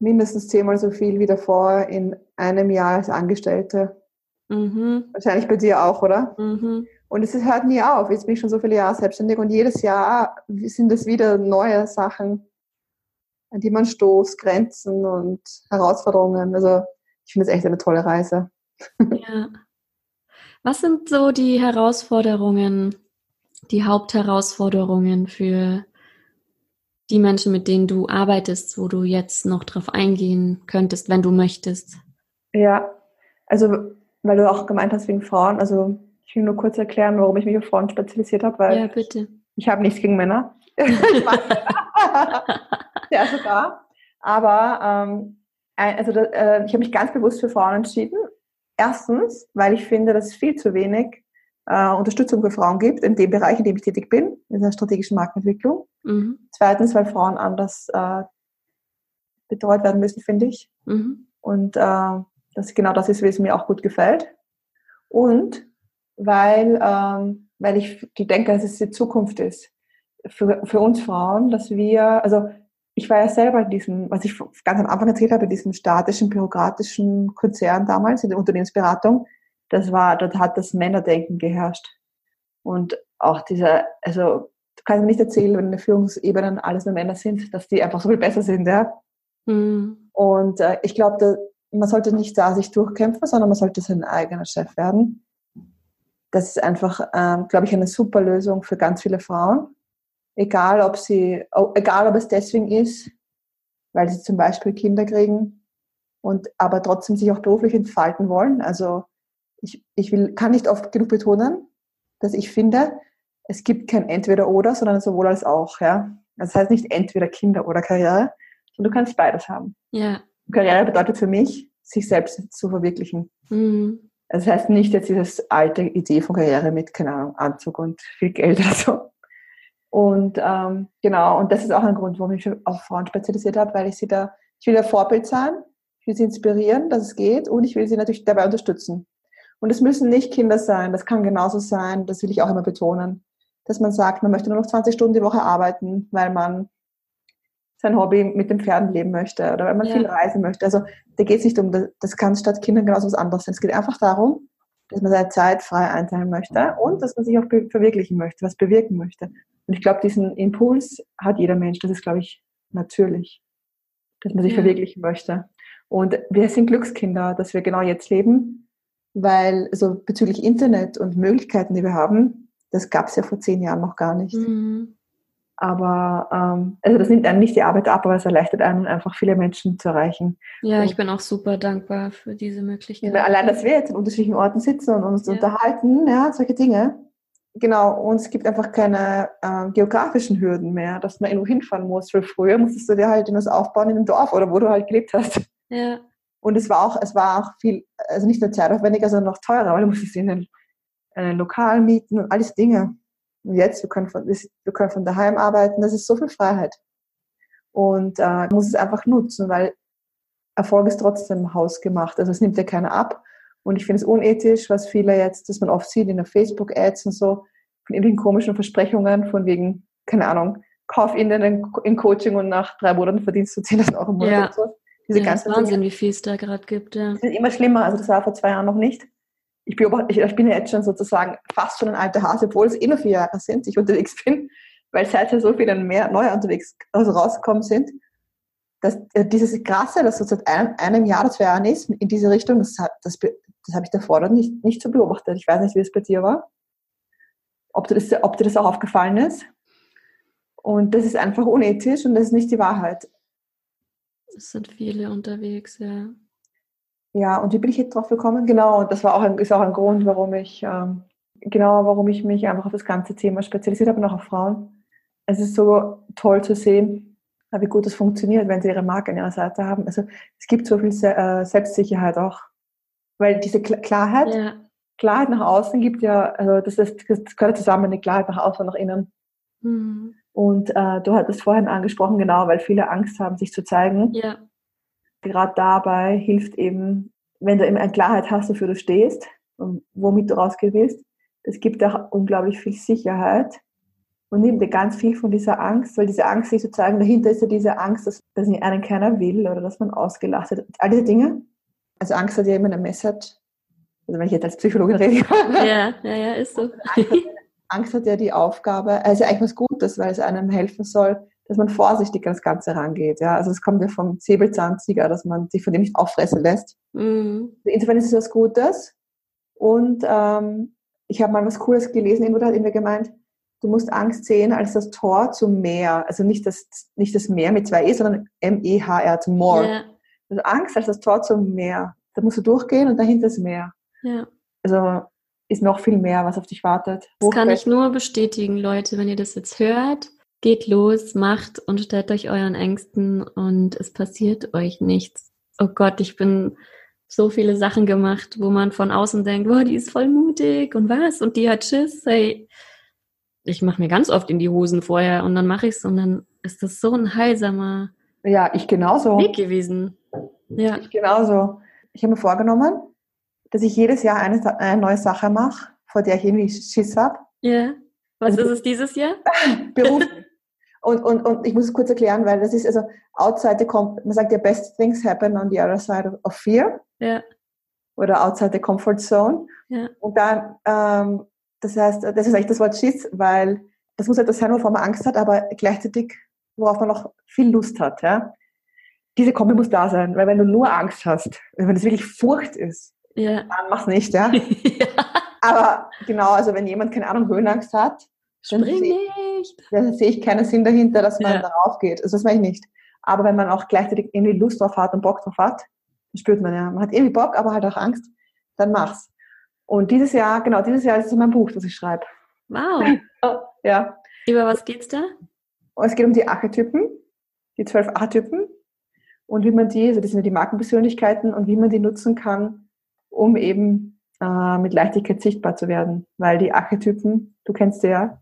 mindestens zehnmal so viel wie davor in einem Jahr als Angestellte. Mhm. Wahrscheinlich bei dir auch, oder? Mhm. Und es hört nie auf. Jetzt bin ich schon so viele Jahre selbstständig und jedes Jahr sind es wieder neue Sachen, an die man stoßt, Grenzen und Herausforderungen. Also ich finde es echt eine tolle Reise. Ja. Was sind so die Herausforderungen, die Hauptherausforderungen für die Menschen, mit denen du arbeitest, wo du jetzt noch drauf eingehen könntest, wenn du möchtest? Ja, also weil du auch gemeint hast wegen Frauen, also ich will nur kurz erklären, warum ich mich auf Frauen spezialisiert habe, weil ja, bitte. ich habe nichts gegen Männer. ja, sogar. Aber ähm, also äh, ich habe mich ganz bewusst für Frauen entschieden. Erstens, weil ich finde, dass es viel zu wenig äh, Unterstützung für Frauen gibt in dem Bereich, in dem ich tätig bin, in der strategischen Markenentwicklung. Mhm. Zweitens, weil Frauen anders äh, betreut werden müssen, finde ich. Mhm. Und äh, das genau das ist, wie es mir auch gut gefällt. Und weil, ähm, weil ich denke, dass es die Zukunft ist für, für uns Frauen, dass wir, also ich war ja selber in diesem, was ich ganz am Anfang erzählt habe, in diesem statischen, bürokratischen Konzern damals, in der Unternehmensberatung, das war, dort hat das Männerdenken geherrscht. Und auch dieser, also du kannst mir nicht erzählen, wenn in den Führungsebenen alles nur Männer sind, dass die einfach so viel besser sind, ja. Mhm. Und äh, ich glaube, man sollte nicht da sich durchkämpfen, sondern man sollte sein eigener Chef werden. Das ist einfach, ähm, glaube ich, eine super Lösung für ganz viele Frauen. Egal, ob sie, egal, ob es deswegen ist, weil sie zum Beispiel Kinder kriegen und aber trotzdem sich auch beruflich entfalten wollen. Also ich, ich will, kann nicht oft genug betonen, dass ich finde, es gibt kein Entweder-Oder, sondern sowohl als auch. Ja? Das heißt nicht entweder Kinder oder Karriere, sondern du kannst beides haben. Ja. Karriere bedeutet für mich, sich selbst zu verwirklichen. Mhm. Das heißt nicht jetzt diese alte Idee von Karriere mit, keine Ahnung, Anzug und viel Geld oder so. Und ähm, genau, und das ist auch ein Grund, warum ich mich auf Frauen spezialisiert habe, weil ich sie da, ich will ein Vorbild sein, ich will sie inspirieren, dass es geht und ich will sie natürlich dabei unterstützen. Und es müssen nicht Kinder sein, das kann genauso sein, das will ich auch immer betonen, dass man sagt, man möchte nur noch 20 Stunden die Woche arbeiten, weil man sein Hobby mit den Pferden leben möchte oder weil man ja. viel reisen möchte. Also da geht es nicht um, das kann statt Kindern genauso was anderes sein. Es geht einfach darum, dass man seine Zeit frei einteilen möchte und dass man sich auch verwirklichen möchte, was bewirken möchte. Und ich glaube, diesen Impuls hat jeder Mensch. Das ist, glaube ich, natürlich, dass man sich ja. verwirklichen möchte. Und wir sind Glückskinder, dass wir genau jetzt leben weil so bezüglich Internet und Möglichkeiten, die wir haben, das gab es ja vor zehn Jahren noch gar nicht. Mhm. Aber ähm, also das nimmt einem nicht die Arbeit ab, aber es erleichtert einem einfach viele Menschen zu erreichen. Ja, und, ich bin auch super dankbar für diese Möglichkeit. Allein, dass wir jetzt in unterschiedlichen Orten sitzen und uns ja. unterhalten, ja, solche Dinge. Genau, und es gibt einfach keine äh, geografischen Hürden mehr, dass man irgendwo hinfahren muss. Weil früher musstest du dir halt irgendwas aufbauen in einem Dorf oder wo du halt gelebt hast. Ja. Und es war auch, es war auch viel, also nicht nur zeitaufwendiger, sondern noch teurer, weil du musstest in ein, ein Lokal mieten und alles Dinge. Und jetzt, wir können von, wir können von daheim arbeiten, das ist so viel Freiheit. Und äh, man muss es einfach nutzen, weil Erfolg ist trotzdem hausgemacht. Also es nimmt ja keiner ab. Und ich finde es unethisch, was viele jetzt, dass man oft sieht in der Facebook-Ads und so, von irgendwelchen komischen Versprechungen, von wegen, keine Ahnung, kauf ihnen in Coaching und nach drei Monaten verdienst du 10.000 Euro im Monat ja. so. Diese ja, ganzen Wahnsinn, Dinge, wie viel es da gerade gibt. Ja. Die sind immer schlimmer. Also das war vor zwei Jahren noch nicht. Ich, beobachte, ich, ich bin ja jetzt schon sozusagen fast schon ein alter Hase, obwohl es eh nur vier Jahre sind, ich unterwegs bin, weil seither so viele mehr neue unterwegs also rausgekommen sind. Dass, äh, dieses Krasse, dass so seit einem, einem Jahr, das Jahren ist, in diese Richtung, das, das, das habe ich davor noch nicht, nicht so beobachtet. Ich weiß nicht, wie es bei dir war. Ob dir, das, ob dir das auch aufgefallen ist. Und das ist einfach unethisch und das ist nicht die Wahrheit. Es sind viele unterwegs, ja. Ja, und wie bin ich jetzt drauf gekommen? Genau, und das war auch ein, ist auch ein Grund, warum ich, ähm, genau, warum ich mich einfach auf das ganze Thema spezialisiert habe und auch auf Frauen. es ist so toll zu sehen, wie gut das funktioniert, wenn sie ihre Marke an ihrer Seite haben. Also es gibt so viel äh, Selbstsicherheit auch. Weil diese Klarheit, ja. Klarheit nach außen gibt ja, also das, ist, das gehört zusammen, eine Klarheit nach außen und nach innen. Mhm. Und äh, du hattest vorhin angesprochen, genau, weil viele Angst haben, sich zu zeigen. Ja. Gerade dabei hilft eben, wenn du eben eine Klarheit hast, wofür du stehst und womit du rausgehen willst, das gibt auch unglaublich viel Sicherheit und nimmt dir ganz viel von dieser Angst, weil diese Angst, sich zu zeigen, dahinter ist ja diese Angst, dass, dass einen keiner will oder dass man ausgelacht wird. All diese Dinge. Also Angst hat ja immer eine Message. Also wenn ich jetzt als Psychologin rede. Ja, ja, ja, ist so. Angst hat, Angst hat ja die Aufgabe, also eigentlich was Gutes, weil es einem helfen soll, dass man vorsichtig an das Ganze rangeht. Ja? Also es kommt ja vom Säbelzahntiger, dass man sich von dem nicht auffressen lässt. Mhm. Insofern ist es was Gutes. Und ähm, ich habe mal was Cooles gelesen, irgendwo hat irgendwie gemeint, du musst Angst sehen als das Tor zum Meer. Also nicht das, nicht das Meer mit zwei E, sondern M-E-H-R, zum More. Ja. Also Angst als das Tor zum Meer. Da musst du durchgehen und dahinter das Meer. Ja. Also ist noch viel mehr, was auf dich wartet. Das kann ich nur bestätigen, Leute, wenn ihr das jetzt hört. Geht los, macht und stellt euch euren Ängsten und es passiert euch nichts. Oh Gott, ich bin so viele Sachen gemacht, wo man von außen denkt, boah, die ist voll mutig und was und die hat Schiss. Hey, ich mache mir ganz oft in die Hosen vorher und dann mache ich es und dann ist das so ein heilsamer ja, ich genauso. Weg gewesen. Ja. Ich genauso. Ich habe mir vorgenommen, dass ich jedes Jahr eine, eine neue Sache mache, vor der ich irgendwie Schiss habe. Ja. Was also, ist es dieses Jahr? Beruf. Und, und, und ich muss es kurz erklären, weil das ist also outside the comfort, man sagt ja best things happen on the other side of fear. Ja. Oder outside the comfort zone. Ja. Und dann ähm, das heißt, das ist eigentlich das Wort Schiss, weil das muss etwas sein, wovor man Angst hat, aber gleichzeitig, worauf man noch viel Lust hat. Ja? Diese Kombi muss da sein, weil wenn du nur Angst hast, wenn es wirklich Furcht ist, ja. dann mach's nicht. Ja? ja? Aber genau, also wenn jemand, keine Ahnung, Höhenangst hat, sehe ich, dann sehe ich keinen Sinn dahinter, dass man ja. darauf geht. Also das meine ich nicht. Aber wenn man auch gleichzeitig irgendwie Lust drauf hat und Bock drauf hat, dann spürt man ja, man hat irgendwie Bock, aber halt auch Angst, dann mach's. Und dieses Jahr, genau, dieses Jahr ist es mein Buch, das ich schreibe. Wow. ja. Über was geht's da? Es geht um die Archetypen, die zwölf Archetypen und wie man die, also das sind die Markenpersönlichkeiten und wie man die nutzen kann, um eben äh, mit Leichtigkeit sichtbar zu werden. Weil die Archetypen, du kennst sie ja,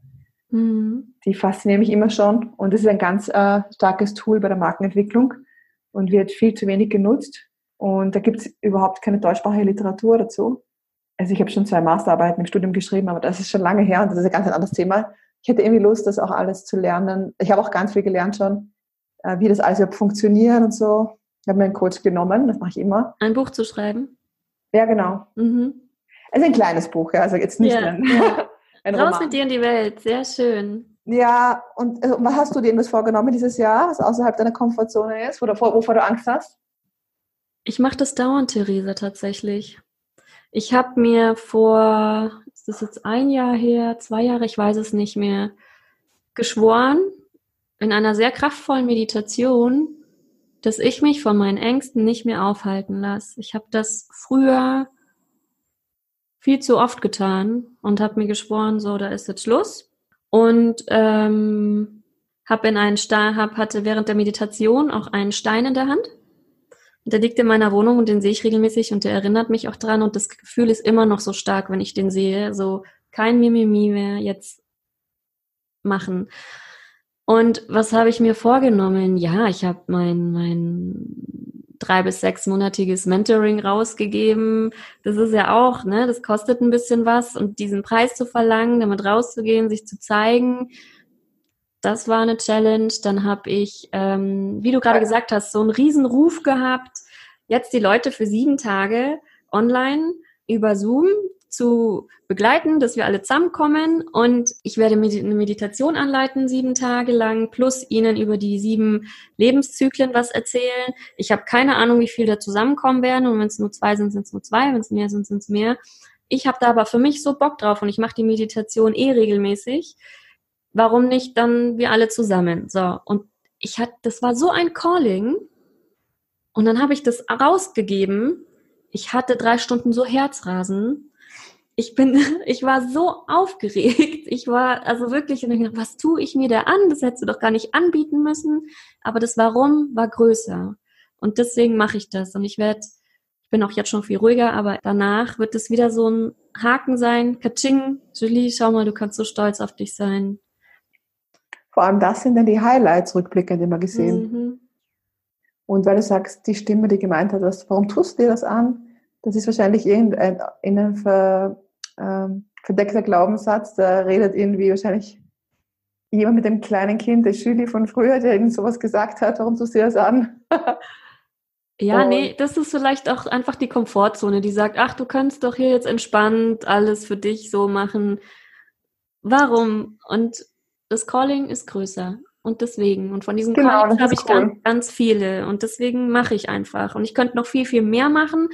mhm. die faszinieren mich immer schon und das ist ein ganz äh, starkes Tool bei der Markenentwicklung und wird viel zu wenig genutzt. Und da gibt es überhaupt keine deutschsprachige Literatur dazu also ich habe schon zwei Masterarbeiten im Studium geschrieben, aber das ist schon lange her und das ist ein ganz anderes Thema. Ich hätte irgendwie Lust, das auch alles zu lernen. Ich habe auch ganz viel gelernt schon, äh, wie das alles überhaupt funktioniert und so. Ich habe mir einen Coach genommen, das mache ich immer. Ein Buch zu schreiben? Ja, genau. Mhm. Also ein kleines Buch, ja, also jetzt nicht ja, ein, ja. ein Raus mit dir in die Welt, sehr schön. Ja, und also, was hast du dir was vorgenommen dieses Jahr, was außerhalb deiner Komfortzone ist, wovor, wovor du Angst hast? Ich mache das dauernd, Theresa, tatsächlich. Ich habe mir vor, ist das jetzt ein Jahr her, zwei Jahre, ich weiß es nicht mehr, geschworen, in einer sehr kraftvollen Meditation, dass ich mich von meinen Ängsten nicht mehr aufhalten lasse. Ich habe das früher viel zu oft getan und habe mir geschworen, so, da ist jetzt Schluss. Und ähm, habe in einen Stein, hab, hatte während der Meditation auch einen Stein in der Hand der liegt in meiner Wohnung und den sehe ich regelmäßig und der erinnert mich auch dran und das Gefühl ist immer noch so stark, wenn ich den sehe. So kein Mimimi mehr jetzt machen. Und was habe ich mir vorgenommen? Ja, ich habe mein, mein drei bis sechsmonatiges Mentoring rausgegeben. Das ist ja auch, ne, das kostet ein bisschen was und diesen Preis zu verlangen, damit rauszugehen, sich zu zeigen das war eine Challenge. Dann habe ich, ähm, wie du gerade gesagt hast, so einen Riesenruf gehabt, jetzt die Leute für sieben Tage online über Zoom zu begleiten, dass wir alle zusammenkommen und ich werde eine Meditation anleiten, sieben Tage lang, plus Ihnen über die sieben Lebenszyklen was erzählen. Ich habe keine Ahnung, wie viel da zusammenkommen werden und wenn es nur zwei sind, sind es nur zwei, wenn es mehr sind, sind es mehr. Ich habe da aber für mich so Bock drauf und ich mache die Meditation eh regelmäßig warum nicht dann wir alle zusammen? So, und ich hatte, das war so ein Calling. Und dann habe ich das rausgegeben. Ich hatte drei Stunden so Herzrasen. Ich bin, ich war so aufgeregt. Ich war also wirklich, was tue ich mir da an? Das hättest du doch gar nicht anbieten müssen. Aber das Warum war größer. Und deswegen mache ich das. Und ich werde, ich bin auch jetzt schon viel ruhiger, aber danach wird es wieder so ein Haken sein. Kaching, Julie, schau mal, du kannst so stolz auf dich sein. Vor allem das sind dann die Highlights rückblickend immer gesehen. Mhm. Und weil du sagst, die Stimme, die gemeint hat, was, warum tust du dir das an? Das ist wahrscheinlich irgendein in einem ver, ähm, verdeckter Glaubenssatz, da redet irgendwie wahrscheinlich jemand mit dem kleinen Kind, der Schüli von früher, der irgend sowas gesagt hat, warum tust du das an? Ja, und nee, das ist vielleicht auch einfach die Komfortzone, die sagt, ach, du kannst doch hier jetzt entspannt alles für dich so machen. Warum? Und das Calling ist größer. Und deswegen. Und von diesen genau, Callings habe ich cool. ganz, ganz viele. Und deswegen mache ich einfach. Und ich könnte noch viel, viel mehr machen.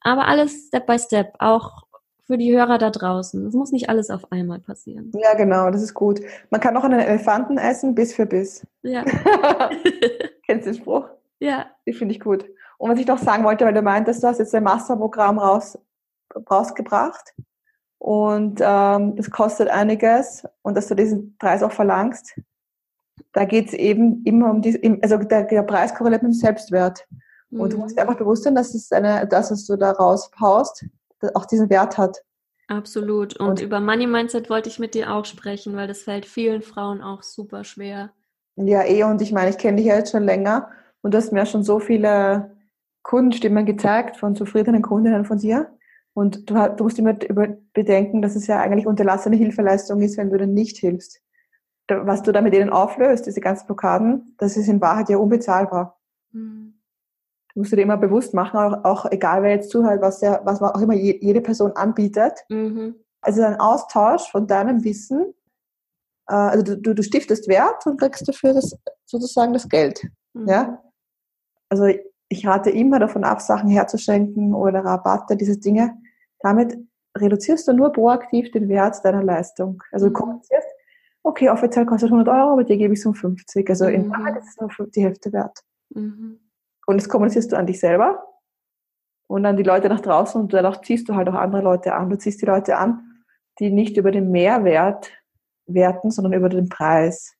Aber alles Step by Step. Auch für die Hörer da draußen. Es muss nicht alles auf einmal passieren. Ja, genau, das ist gut. Man kann auch einen Elefanten essen, Biss für Biss. Ja. Kennst du den Spruch? Ja. Die finde ich gut. Und was ich noch sagen wollte, weil du meintest, du hast jetzt ein Masterprogramm raus, rausgebracht und ähm, das kostet einiges und dass du diesen Preis auch verlangst, da geht es eben immer um die, also der, der Preis korreliert mit dem Selbstwert. Mhm. Und du musst dir einfach bewusst sein, dass es eine, das, was du da raushaust, auch diesen Wert hat. Absolut. Und, und, über Money Mindset wollte ich mit dir auch sprechen, weil das fällt vielen Frauen auch super schwer. Ja, eh, und ich meine, ich kenne dich ja jetzt schon länger und du hast mir schon so viele Kundenstimmen gezeigt von zufriedenen Kundinnen von dir. Und du, du musst immer bedenken, dass es ja eigentlich unterlassene Hilfeleistung ist, wenn du denen nicht hilfst. Was du da mit denen auflöst, diese ganzen Blockaden, das ist in Wahrheit ja unbezahlbar. Mhm. Du musst dir immer bewusst machen, auch, auch egal wer jetzt zuhört, was, ja, was auch immer jede Person anbietet. Mhm. Also ein Austausch von deinem Wissen. Äh, also du, du stiftest Wert und kriegst dafür das, sozusagen das Geld. Mhm. Ja? Also ich rate immer davon ab, Sachen herzuschenken oder Rabatte, diese Dinge. Damit reduzierst du nur proaktiv den Wert deiner Leistung. Also du mhm. kommunizierst, okay, offiziell kostet 100 Euro, aber dir gebe ich es um 50. Also mhm. in Wahrheit ist es nur die Hälfte wert. Mhm. Und das kommunizierst du an dich selber und an die Leute nach draußen und dadurch ziehst du halt auch andere Leute an. Du ziehst die Leute an, die nicht über den Mehrwert werten, sondern über den Preis.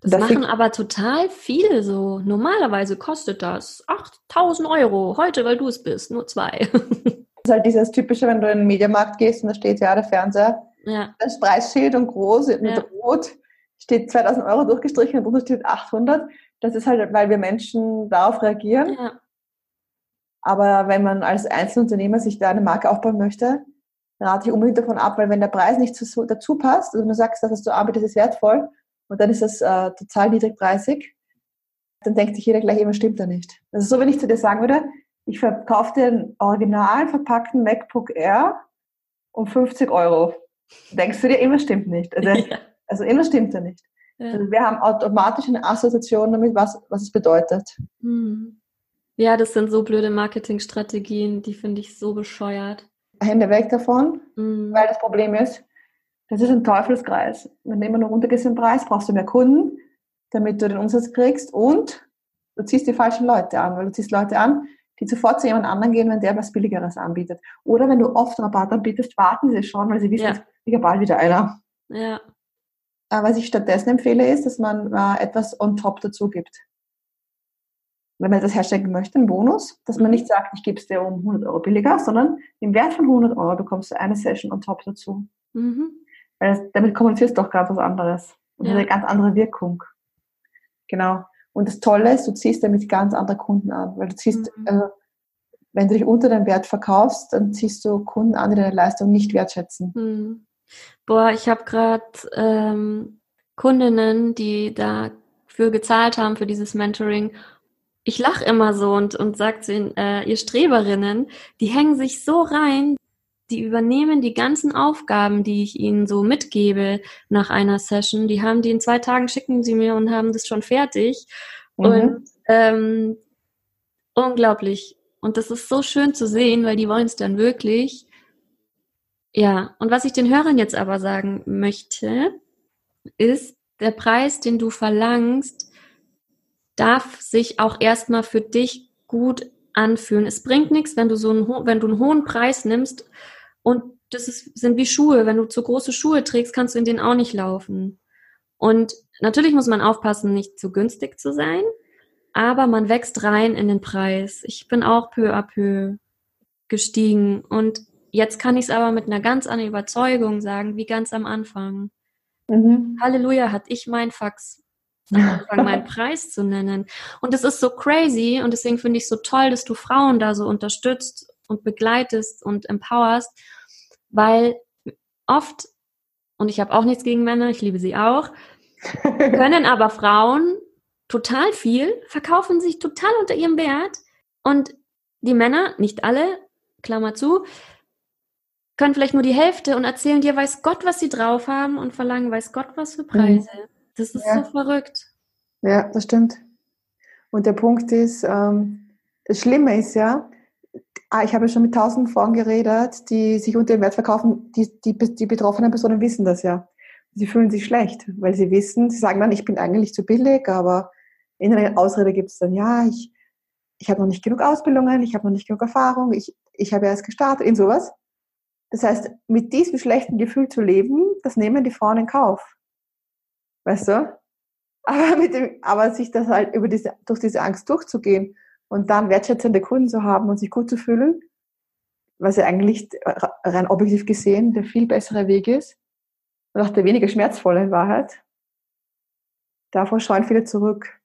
Das, das machen aber total viele so. Normalerweise kostet das 8000 Euro. Heute, weil du es bist, nur zwei. Das ist halt dieses typische, wenn du in den Mediamarkt gehst und da steht ja der Fernseher, ja. das Preisschild und groß mit ja. Rot steht 2000 Euro durchgestrichen und drunter steht 800. Das ist halt, weil wir Menschen darauf reagieren. Ja. Aber wenn man als Einzelunternehmer sich da eine Marke aufbauen möchte, rate ich unbedingt davon ab, weil wenn der Preis nicht dazu passt, also du sagst, dass du anbietest, ist wertvoll, und dann ist es äh, total niedrigpreisig, dann denkt sich jeder gleich, immer stimmt da nicht. Also so, wenn ich zu dir sagen würde, ich verkaufe den original verpackten MacBook Air um 50 Euro. Denkst du dir, immer stimmt nicht. Also, ja. also immer stimmt er nicht. Ja. Also wir haben automatisch eine Assoziation damit, was, was es bedeutet. Hm. Ja, das sind so blöde Marketingstrategien, die finde ich so bescheuert. Hände weg davon, mhm. weil das Problem ist, das ist ein Teufelskreis. Wenn du immer nur runtergehst im Preis, brauchst du mehr Kunden, damit du den Umsatz kriegst und du ziehst die falschen Leute an, weil du ziehst Leute an, die sofort zu jemand anderem gehen, wenn der was Billigeres anbietet. Oder wenn du oft Rabatt anbietest, warten sie schon, weil sie wissen, ja. es bald wieder einer. Ja. Was ich stattdessen empfehle, ist, dass man äh, etwas on top dazu gibt. Wenn man das herstellen möchte, einen Bonus, dass man mhm. nicht sagt, ich gebe es dir um 100 Euro billiger, sondern im Wert von 100 Euro bekommst du eine Session on top dazu. Mhm. Weil damit kommunizierst du doch ganz was anderes. Und ja. eine ganz andere Wirkung. Genau. Und das Tolle ist, du ziehst damit ganz andere Kunden an, weil du ziehst, mhm. also, wenn du dich unter deinem Wert verkaufst, dann ziehst du Kunden an, die deine Leistung nicht wertschätzen. Mhm. Boah, ich habe gerade ähm, Kundinnen, die dafür gezahlt haben, für dieses Mentoring. Ich lache immer so und, und sagt zu ihnen, äh, ihr Streberinnen, die hängen sich so rein, die übernehmen die ganzen Aufgaben, die ich ihnen so mitgebe nach einer Session. Die haben die in zwei Tagen schicken sie mir und haben das schon fertig. Mhm. Und ähm, unglaublich. Und das ist so schön zu sehen, weil die wollen es dann wirklich. Ja, und was ich den Hörern jetzt aber sagen möchte, ist, der Preis, den du verlangst, darf sich auch erstmal für dich gut anfühlen. Es bringt nichts, wenn du so einen, wenn du einen hohen Preis nimmst und das ist, sind wie Schuhe. Wenn du zu große Schuhe trägst, kannst du in denen auch nicht laufen. Und natürlich muss man aufpassen, nicht zu günstig zu sein, aber man wächst rein in den Preis. Ich bin auch peu à peu gestiegen und jetzt kann ich es aber mit einer ganz anderen Überzeugung sagen, wie ganz am Anfang. Mhm. Halleluja, hat ich mein Fax angefangen, meinen Preis zu nennen. Und es ist so crazy und deswegen finde ich es so toll, dass du Frauen da so unterstützt und begleitest und empowerst, weil oft, und ich habe auch nichts gegen Männer, ich liebe sie auch, können aber Frauen total viel, verkaufen sich total unter ihrem Wert und die Männer, nicht alle, Klammer zu, können vielleicht nur die Hälfte und erzählen dir, weiß Gott, was sie drauf haben und verlangen, weiß Gott, was für mhm. Preise. Das ist ja. so verrückt. Ja, das stimmt. Und der Punkt ist, ähm, das Schlimme ist ja, ah, ich habe schon mit tausend Frauen geredet, die sich unter dem Wert verkaufen, die, die, die betroffenen Personen wissen das ja. Sie fühlen sich schlecht, weil sie wissen, sie sagen dann, ich bin eigentlich zu billig, aber in einer Ausrede gibt es dann, ja, ich, ich habe noch nicht genug Ausbildungen, ich habe noch nicht genug Erfahrung, ich, ich habe erst gestartet, in sowas. Das heißt, mit diesem schlechten Gefühl zu leben, das nehmen die Frauen in Kauf. Weißt du? Aber, mit dem, aber sich das halt über diese, durch diese Angst durchzugehen und dann wertschätzende Kunden zu haben und sich gut zu fühlen, was ja eigentlich rein objektiv gesehen der viel bessere Weg ist und auch der weniger schmerzvolle in Wahrheit, davor scheuen viele zurück.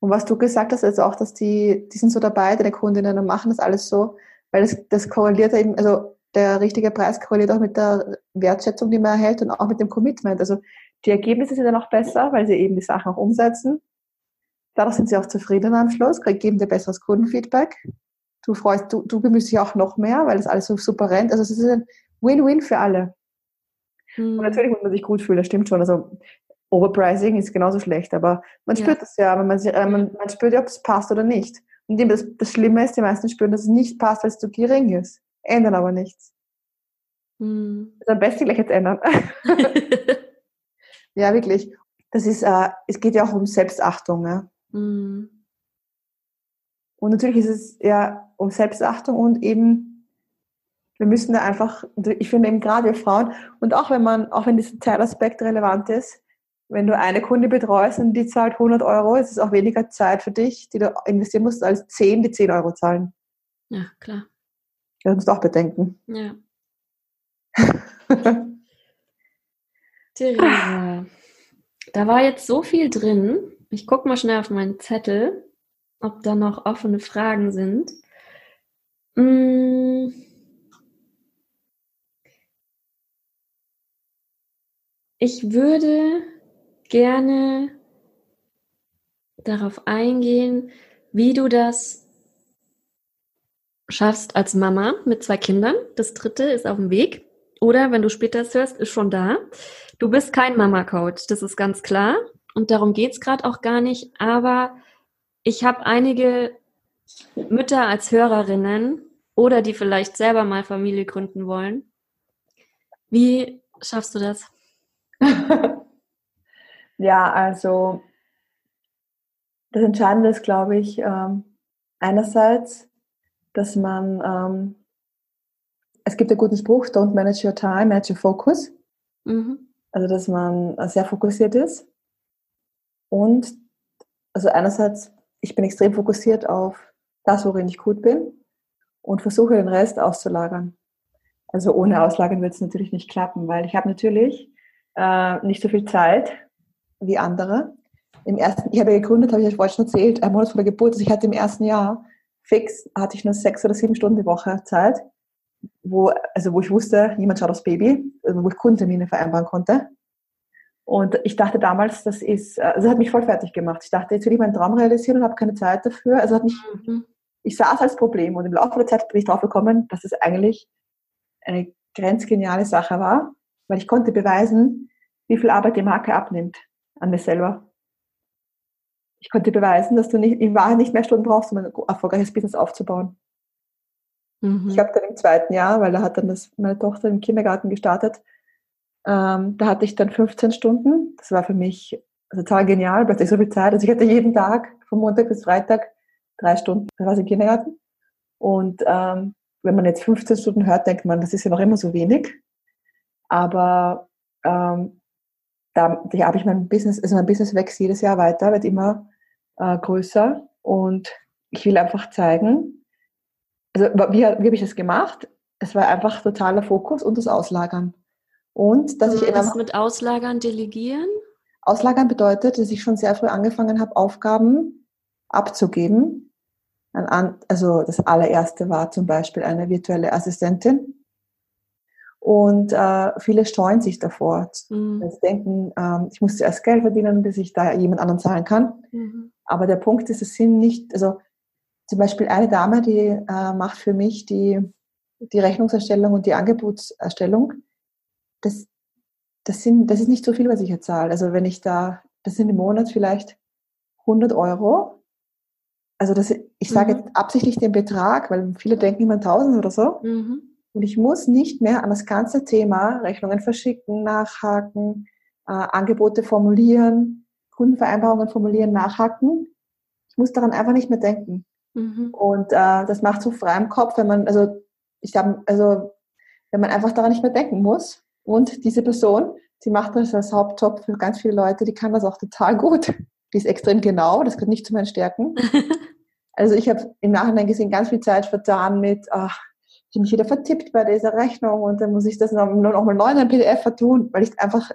Und was du gesagt hast, also auch, dass die, die sind so dabei, deine Kundinnen, und machen das alles so, weil das, das korreliert eben, also der richtige Preis korreliert auch mit der Wertschätzung, die man erhält und auch mit dem Commitment. Also die Ergebnisse sind ja noch besser, weil sie eben die Sachen auch umsetzen. Dadurch sind sie auch zufrieden am Schluss, geben dir besseres Kundenfeedback. Du freust, du, du bemühst dich auch noch mehr, weil das alles so super rennt. Also es ist ein Win-Win für alle. Hm. Und natürlich muss man sich gut fühlen, das stimmt schon. Also Overpricing ist genauso schlecht, aber man spürt ja. das ja, man, äh, man, man spürt ja, ob es passt oder nicht. Und das, das Schlimme ist, die meisten spüren, dass es nicht passt, weil es zu gering ist ändern aber nichts. Hm. Das am besten gleich jetzt ändern. ja, wirklich. Das ist, äh, es geht ja auch um Selbstachtung. Ne? Hm. Und natürlich ist es ja um Selbstachtung und eben, wir müssen da einfach, ich finde eben gerade wir Frauen, und auch wenn man, auch wenn dieser Zeitaspekt relevant ist, wenn du eine Kunde betreust und die zahlt 100 Euro, ist es auch weniger Zeit für dich, die du investieren musst, als 10, die 10 Euro zahlen. Ja, klar. Das musst du auch bedenken. Ja. Theresa, da war jetzt so viel drin. Ich gucke mal schnell auf meinen Zettel, ob da noch offene Fragen sind. Hm. Ich würde gerne darauf eingehen, wie du das schaffst als Mama mit zwei Kindern. Das dritte ist auf dem Weg. Oder wenn du später es hörst, ist schon da. Du bist kein Mama-Coach, das ist ganz klar. Und darum geht's gerade auch gar nicht. Aber ich habe einige Mütter als Hörerinnen oder die vielleicht selber mal Familie gründen wollen. Wie schaffst du das? ja, also das Entscheidende ist, glaube ich, ähm, einerseits dass man, ähm, es gibt einen guten Spruch, don't manage your time, manage your focus. Mhm. Also, dass man sehr fokussiert ist. Und, also einerseits, ich bin extrem fokussiert auf das, worin ich gut bin und versuche den Rest auszulagern. Also ohne Auslagern wird es natürlich nicht klappen, weil ich habe natürlich äh, nicht so viel Zeit wie andere. Im ersten, ich habe gegründet, habe ich euch vorhin schon erzählt, ein Monat vor der Geburt. Also ich hatte im ersten Jahr fix hatte ich nur sechs oder sieben Stunden die Woche Zeit, wo, also wo ich wusste, niemand schaut aufs Baby, also wo ich Kundentermine vereinbaren konnte. Und ich dachte damals, das ist, also das hat mich voll fertig gemacht. Ich dachte, jetzt will ich meinen Traum realisieren und habe keine Zeit dafür. Also hat mich, mhm. ich sah es als Problem und im Laufe der Zeit bin ich drauf gekommen, dass es eigentlich eine grenzgeniale Sache war, weil ich konnte beweisen, wie viel Arbeit die Marke abnimmt an mir selber ich konnte beweisen, dass du nicht, in Wahrheit nicht mehr Stunden brauchst, um ein erfolgreiches Business aufzubauen. Mhm. Ich habe dann im zweiten Jahr, weil da hat dann das, meine Tochter im Kindergarten gestartet, ähm, da hatte ich dann 15 Stunden. Das war für mich also total genial, plötzlich so viel Zeit. Also ich hatte jeden Tag, von Montag bis Freitag, drei Stunden. Da war ich im Kindergarten. Und ähm, wenn man jetzt 15 Stunden hört, denkt man, das ist ja noch immer so wenig. Aber ähm, da, da habe ich mein Business, also mein Business wächst jedes Jahr weiter, wird immer äh, größer und ich will einfach zeigen, also wie, wie habe ich das gemacht? Es war einfach totaler Fokus und das Auslagern. Und dass ich. Was mit Auslagern, Delegieren? Auslagern bedeutet, dass ich schon sehr früh angefangen habe, Aufgaben abzugeben. Also das allererste war zum Beispiel eine virtuelle Assistentin. Und äh, viele streuen sich davor. Mhm. Sie denken, ähm, ich muss zuerst Geld verdienen, bis ich da jemand anderen zahlen kann. Mhm. Aber der Punkt ist, es sind nicht, also zum Beispiel eine Dame, die äh, macht für mich die, die Rechnungserstellung und die Angebotserstellung. Das, das, sind, das ist nicht so viel, was ich jetzt zahle. Also wenn ich da, das sind im Monat vielleicht 100 Euro. Also das, ich sage mhm. jetzt absichtlich den Betrag, weil viele denken immer 1000 oder so. Mhm. Und ich muss nicht mehr an das ganze Thema Rechnungen verschicken, nachhaken, äh, Angebote formulieren, Kundenvereinbarungen formulieren, nachhaken. Ich muss daran einfach nicht mehr denken. Mhm. Und äh, das macht so frei im Kopf, wenn man, also ich habe, also wenn man einfach daran nicht mehr denken muss. Und diese Person, sie macht das als Hauptjob für ganz viele Leute, die kann das auch total gut. Die ist extrem genau, das gehört nicht zu meinen Stärken. also ich habe im Nachhinein gesehen, ganz viel Zeit vertan mit, ach, ich habe mich wieder vertippt bei dieser Rechnung und dann muss ich das noch, noch mal neu in ein PDF vertun, weil ich einfach,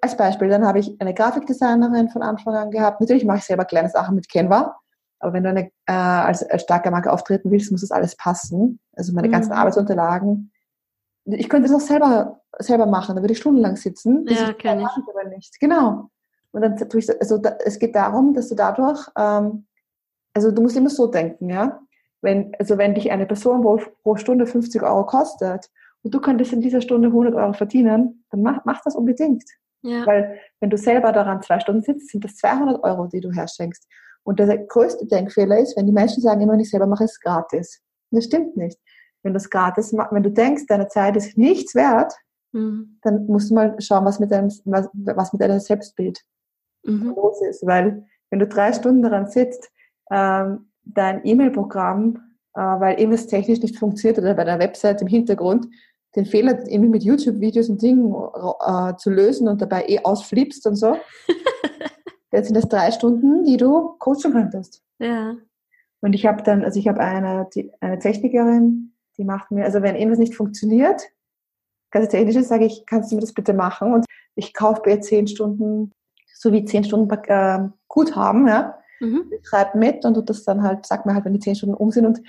als Beispiel, dann habe ich eine Grafikdesignerin von Anfang an gehabt. Natürlich mache ich selber kleine Sachen mit Canva, aber wenn du eine, äh, als, als starke Marke auftreten willst, muss das alles passen. Also meine mhm. ganzen Arbeitsunterlagen. Ich könnte das auch selber, selber machen, da würde ich stundenlang sitzen. Ja, kann ich. Aber nicht. Genau. Und dann tue ich, also da, es geht darum, dass du dadurch, ähm, also du musst immer so denken, ja. Wenn, also wenn dich eine Person wo pro Stunde 50 Euro kostet und du könntest in dieser Stunde 100 Euro verdienen, dann mach, mach das unbedingt. Ja. Weil wenn du selber daran zwei Stunden sitzt, sind das 200 Euro, die du herschenkst. Und der größte Denkfehler ist, wenn die Menschen sagen, immer, ich selber mache, ist es gratis. Das stimmt nicht. Wenn du es gratis machst, wenn du denkst, deine Zeit ist nichts wert, mhm. dann musst du mal schauen, was mit deinem, was, was mit deinem Selbstbild mhm. los ist. Weil wenn du drei Stunden daran sitzt, ähm, dein E-Mail-Programm, äh, weil irgendwas technisch nicht funktioniert oder bei der Website im Hintergrund, den Fehler irgendwie mit YouTube-Videos und Dingen äh, zu lösen und dabei eh ausflippst und so, jetzt sind das drei Stunden, die du coachen könntest. Ja. Und ich habe dann, also ich habe eine, die, eine Technikerin, die macht mir, also wenn irgendwas nicht funktioniert, ganz technisch sage ich, kannst du mir das bitte machen? Und ich kaufe bei zehn Stunden, so wie zehn Stunden äh, Guthaben, ja, Mhm. Ich schreibe mit und das dann halt, sag mir halt, wenn die zehn Stunden um sind und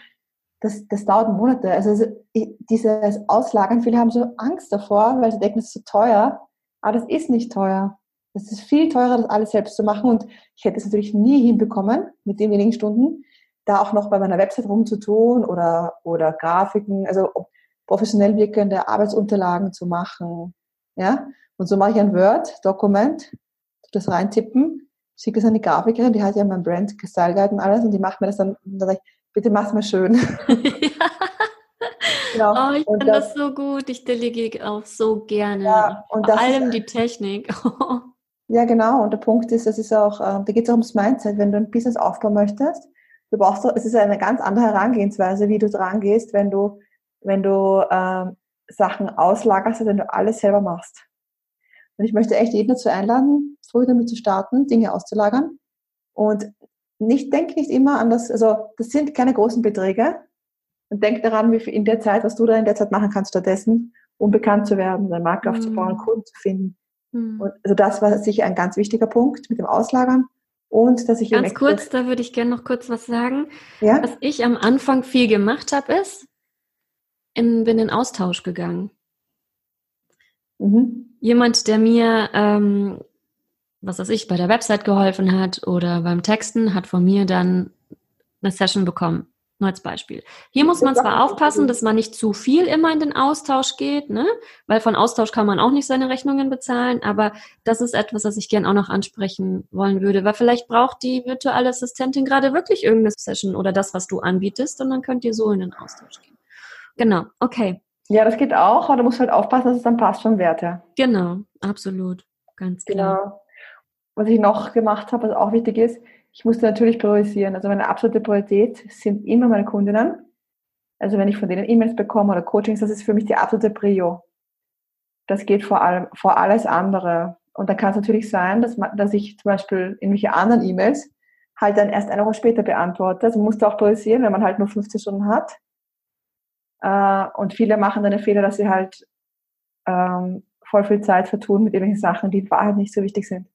das, das dauert Monate. Also dieses Auslagern, viele haben so Angst davor, weil sie denken, das ist so teuer. Aber das ist nicht teuer. Das ist viel teurer, das alles selbst zu machen. Und ich hätte es natürlich nie hinbekommen, mit den wenigen Stunden, da auch noch bei meiner Website rumzutun oder, oder Grafiken, also professionell wirkende Arbeitsunterlagen zu machen. Ja? Und so mache ich ein Word-Dokument, das reintippen schicke es an die Grafikerin, die hat ja mein Brand Style Guide und alles und die macht mir das dann, und dann sage ich, bitte mach's mir schön. genau. Oh, ich finde das, das, so gut, ich delegiere auch so gerne. Ja, und Vor allem ist, die Technik. ja, genau. Und der Punkt ist, es ist auch, äh, da geht es auch ums Mindset. Wenn du ein Business aufbauen möchtest, du brauchst es ist eine ganz andere Herangehensweise, wie du dran gehst, wenn du, wenn du äh, Sachen auslagerst, wenn du alles selber machst. Und ich möchte echt jeden dazu einladen, früh damit zu starten, Dinge auszulagern. Und nicht, denk nicht immer an das, also das sind keine großen Beträge. Und denk daran, wie viel in der Zeit, was du da in der Zeit machen kannst, stattdessen, um bekannt zu werden, deine Marke mhm. aufzubauen, Kunden zu finden. Mhm. Und also das war sicher ein ganz wichtiger Punkt mit dem Auslagern. Und dass ich ganz kurz, da würde ich gerne noch kurz was sagen. Ja? Was ich am Anfang viel gemacht habe, ist, in, bin in Austausch gegangen. Mhm jemand, der mir, ähm, was weiß ich, bei der Website geholfen hat oder beim Texten, hat von mir dann eine Session bekommen. Nur als Beispiel. Hier muss man zwar aufpassen, dass man nicht zu viel immer in den Austausch geht, ne? weil von Austausch kann man auch nicht seine Rechnungen bezahlen, aber das ist etwas, was ich gern auch noch ansprechen wollen würde, weil vielleicht braucht die virtuelle Assistentin gerade wirklich irgendeine Session oder das, was du anbietest und dann könnt ihr so in den Austausch gehen. Genau, okay. Ja, das geht auch, aber du musst halt aufpassen, dass es dann passt vom Wert her. Genau, absolut. Ganz klar. Genau. Was ich noch gemacht habe, was auch wichtig ist, ich musste natürlich priorisieren. Also meine absolute Priorität sind immer meine Kundinnen. Also wenn ich von denen E-Mails bekomme oder Coachings, das ist für mich die absolute Prio. Das geht vor allem vor alles andere. Und dann kann es natürlich sein, dass, man, dass ich zum Beispiel irgendwelche anderen E-Mails halt dann erst eine Woche später beantworte. Also man muss auch priorisieren, wenn man halt nur 15 Stunden hat. Äh, und viele machen dann den Fehler, dass sie halt ähm, voll viel Zeit vertun mit irgendwelchen Sachen, die in Wahrheit nicht so wichtig sind.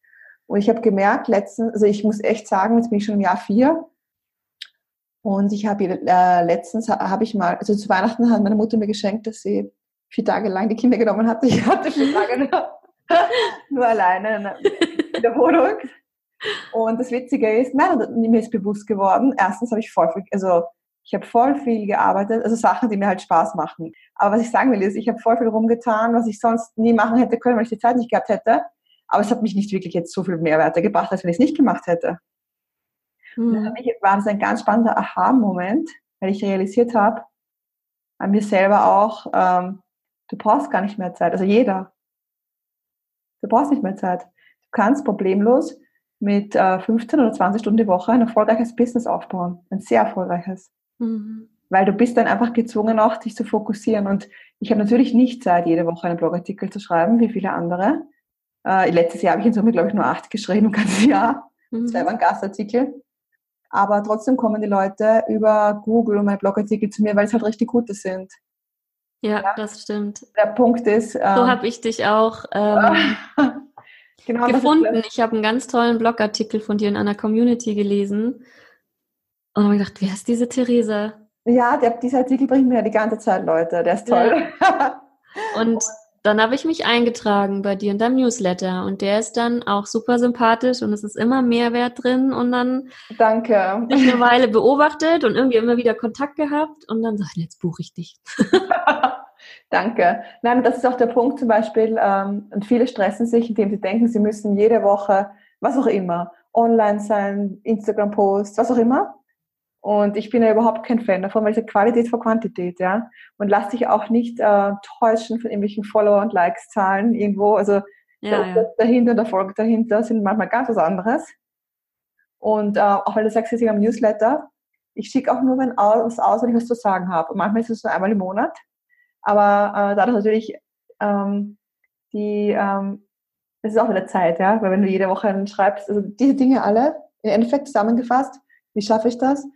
Und ich habe gemerkt, letztens, also ich muss echt sagen, jetzt bin ich schon im Jahr vier. Und ich habe äh, letztens habe ich mal, also zu Weihnachten hat meine Mutter mir geschenkt, dass sie vier Tage lang die Kinder genommen hatte. Ich hatte vier Tage nur, nur alleine in der Wohnung. Und das Witzige ist, nein, mir ist bewusst geworden, erstens habe ich voll viel, also ich habe voll viel gearbeitet, also Sachen, die mir halt Spaß machen. Aber was ich sagen will, ist, ich habe voll viel rumgetan, was ich sonst nie machen hätte können, weil ich die Zeit nicht gehabt hätte. Aber es hat mich nicht wirklich jetzt so viel Mehrwerte gebracht, als wenn ich es nicht gemacht hätte. Mhm. Und für mich war das ein ganz spannender Aha-Moment, weil ich realisiert habe, an mir selber auch, ähm, du brauchst gar nicht mehr Zeit. Also jeder. Du brauchst nicht mehr Zeit. Du kannst problemlos mit äh, 15 oder 20 Stunden die Woche ein erfolgreiches Business aufbauen. Ein sehr erfolgreiches. Mhm. Weil du bist dann einfach gezwungen, auch dich zu fokussieren. Und ich habe natürlich nicht Zeit, jede Woche einen Blogartikel zu schreiben, wie viele andere. Äh, letztes Jahr habe ich in Summe, glaube ich, nur acht geschrieben, ein ganzes Jahr. Mhm. Das war ein Gastartikel. Aber trotzdem kommen die Leute über Google und meine Blogartikel zu mir, weil es halt richtig gute sind. Ja, ja? das stimmt. Der Punkt ist. Ähm, so habe ich dich auch ähm, genau, gefunden. Ich habe einen ganz tollen Blogartikel von dir in einer Community gelesen und habe gedacht, wer ist diese Theresa? Ja, der, dieser Artikel bringt mir die ganze Zeit Leute. Der ist toll. Ja. Und dann habe ich mich eingetragen bei dir in deinem Newsletter und der ist dann auch super sympathisch und es ist immer Mehrwert drin und dann Danke. ich eine Weile beobachtet und irgendwie immer wieder Kontakt gehabt und dann sag ich, jetzt buche ich dich. Danke. Nein, das ist auch der Punkt zum Beispiel, ähm, und viele stressen sich, indem sie denken, sie müssen jede Woche, was auch immer, online sein, Instagram-Post, was auch immer. Und ich bin ja überhaupt kein Fan davon, weil ich sage Qualität vor Quantität, ja. Und lass dich auch nicht äh, täuschen von irgendwelchen Follower- und Likes-Zahlen irgendwo. Also ja, der ja. dahinter, der Erfolg dahinter sind manchmal ganz was anderes. Und äh, auch weil du sagst, ich am Newsletter, ich schicke auch nur wenn was aus, wenn ich was zu sagen habe. Und manchmal ist es nur einmal im Monat. Aber äh, dadurch natürlich ähm, die, ähm, das ist auch wieder Zeit, ja, weil wenn du jede Woche schreibst, also diese Dinge alle, im Endeffekt zusammengefasst, wie schaffe ich das?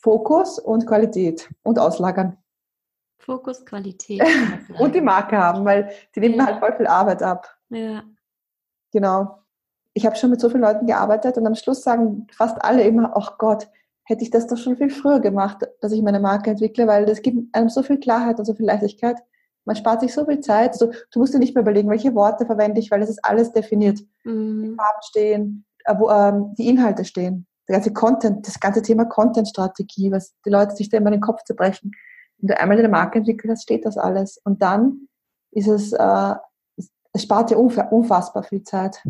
Fokus und Qualität und auslagern. Fokus, Qualität. und die Marke haben, weil die nehmen ja. halt voll viel Arbeit ab. Ja. Genau. Ich habe schon mit so vielen Leuten gearbeitet und am Schluss sagen fast alle immer, ach Gott, hätte ich das doch schon viel früher gemacht, dass ich meine Marke entwickle, weil das gibt einem so viel Klarheit und so viel Leichtigkeit. Man spart sich so viel Zeit. Also, du musst dir nicht mehr überlegen, welche Worte verwende ich, weil das ist alles definiert. Mhm. Die Farben stehen, äh, wo ähm, die Inhalte stehen der ganze Content, das ganze Thema Content-Strategie, was die Leute sich da immer den Kopf zerbrechen. Wenn du einmal eine Marke entwickelt hast, steht das alles. Und dann ist es, äh, es spart dir unfassbar viel Zeit.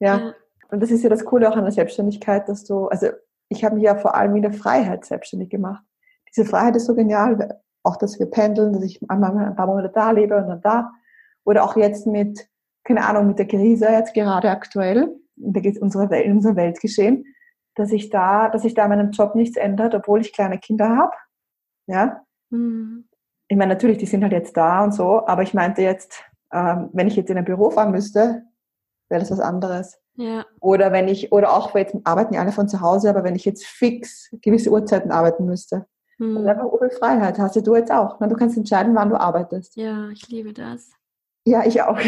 Ja. ja. Und das ist ja das Coole auch an der Selbstständigkeit, dass du, also ich habe mich ja vor allem in der Freiheit selbstständig gemacht. Diese Freiheit ist so genial, auch dass wir pendeln, dass ich einmal ein paar Monate da lebe und dann da. Oder auch jetzt mit, keine Ahnung, mit der Krise jetzt gerade aktuell, da geht unsere Welt, in unser Weltgeschehen dass ich da, dass sich da in meinem Job nichts ändert, obwohl ich kleine Kinder habe. Ja. Mhm. Ich meine, natürlich, die sind halt jetzt da und so, aber ich meinte jetzt, ähm, wenn ich jetzt in ein Büro fahren müsste, wäre das was anderes. Ja. Oder wenn ich, oder auch, jetzt arbeiten ja alle von zu Hause, aber wenn ich jetzt fix gewisse Uhrzeiten arbeiten müsste, mhm. dann einfach viel Freiheit. Hast du jetzt auch. Ne? Du kannst entscheiden, wann du arbeitest. Ja, ich liebe das. Ja, ich auch.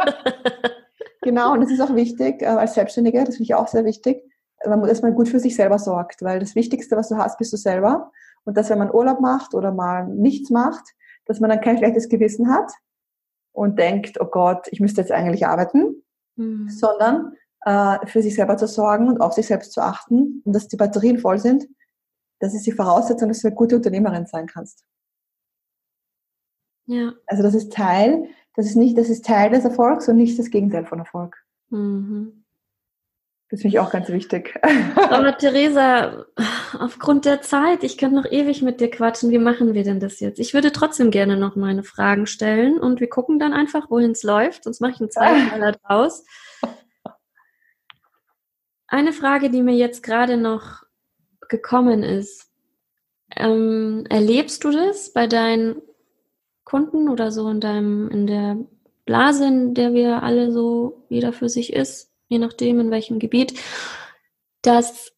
genau, und das ist auch wichtig, äh, als Selbstständiger, das finde ich auch sehr wichtig, dass man gut für sich selber sorgt, weil das Wichtigste, was du hast, bist du selber. Und dass wenn man Urlaub macht oder mal nichts macht, dass man dann kein schlechtes Gewissen hat und denkt, oh Gott, ich müsste jetzt eigentlich arbeiten, mhm. sondern äh, für sich selber zu sorgen und auf sich selbst zu achten und dass die Batterien voll sind, das ist die Voraussetzung, dass du eine gute Unternehmerin sein kannst. Ja. Also das ist Teil, das ist nicht, das ist Teil des Erfolgs und nicht das Gegenteil von Erfolg. Mhm. Das finde ich auch ganz wichtig. Aber Theresa, aufgrund der Zeit, ich könnte noch ewig mit dir quatschen. Wie machen wir denn das jetzt? Ich würde trotzdem gerne noch meine Fragen stellen und wir gucken dann einfach, wohin es läuft. Sonst mache ich einen Zweiteiler draus. Eine Frage, die mir jetzt gerade noch gekommen ist. Ähm, erlebst du das bei deinen Kunden oder so in deinem, in der Blase, in der wir alle so jeder für sich ist, je nachdem in welchem Gebiet, dass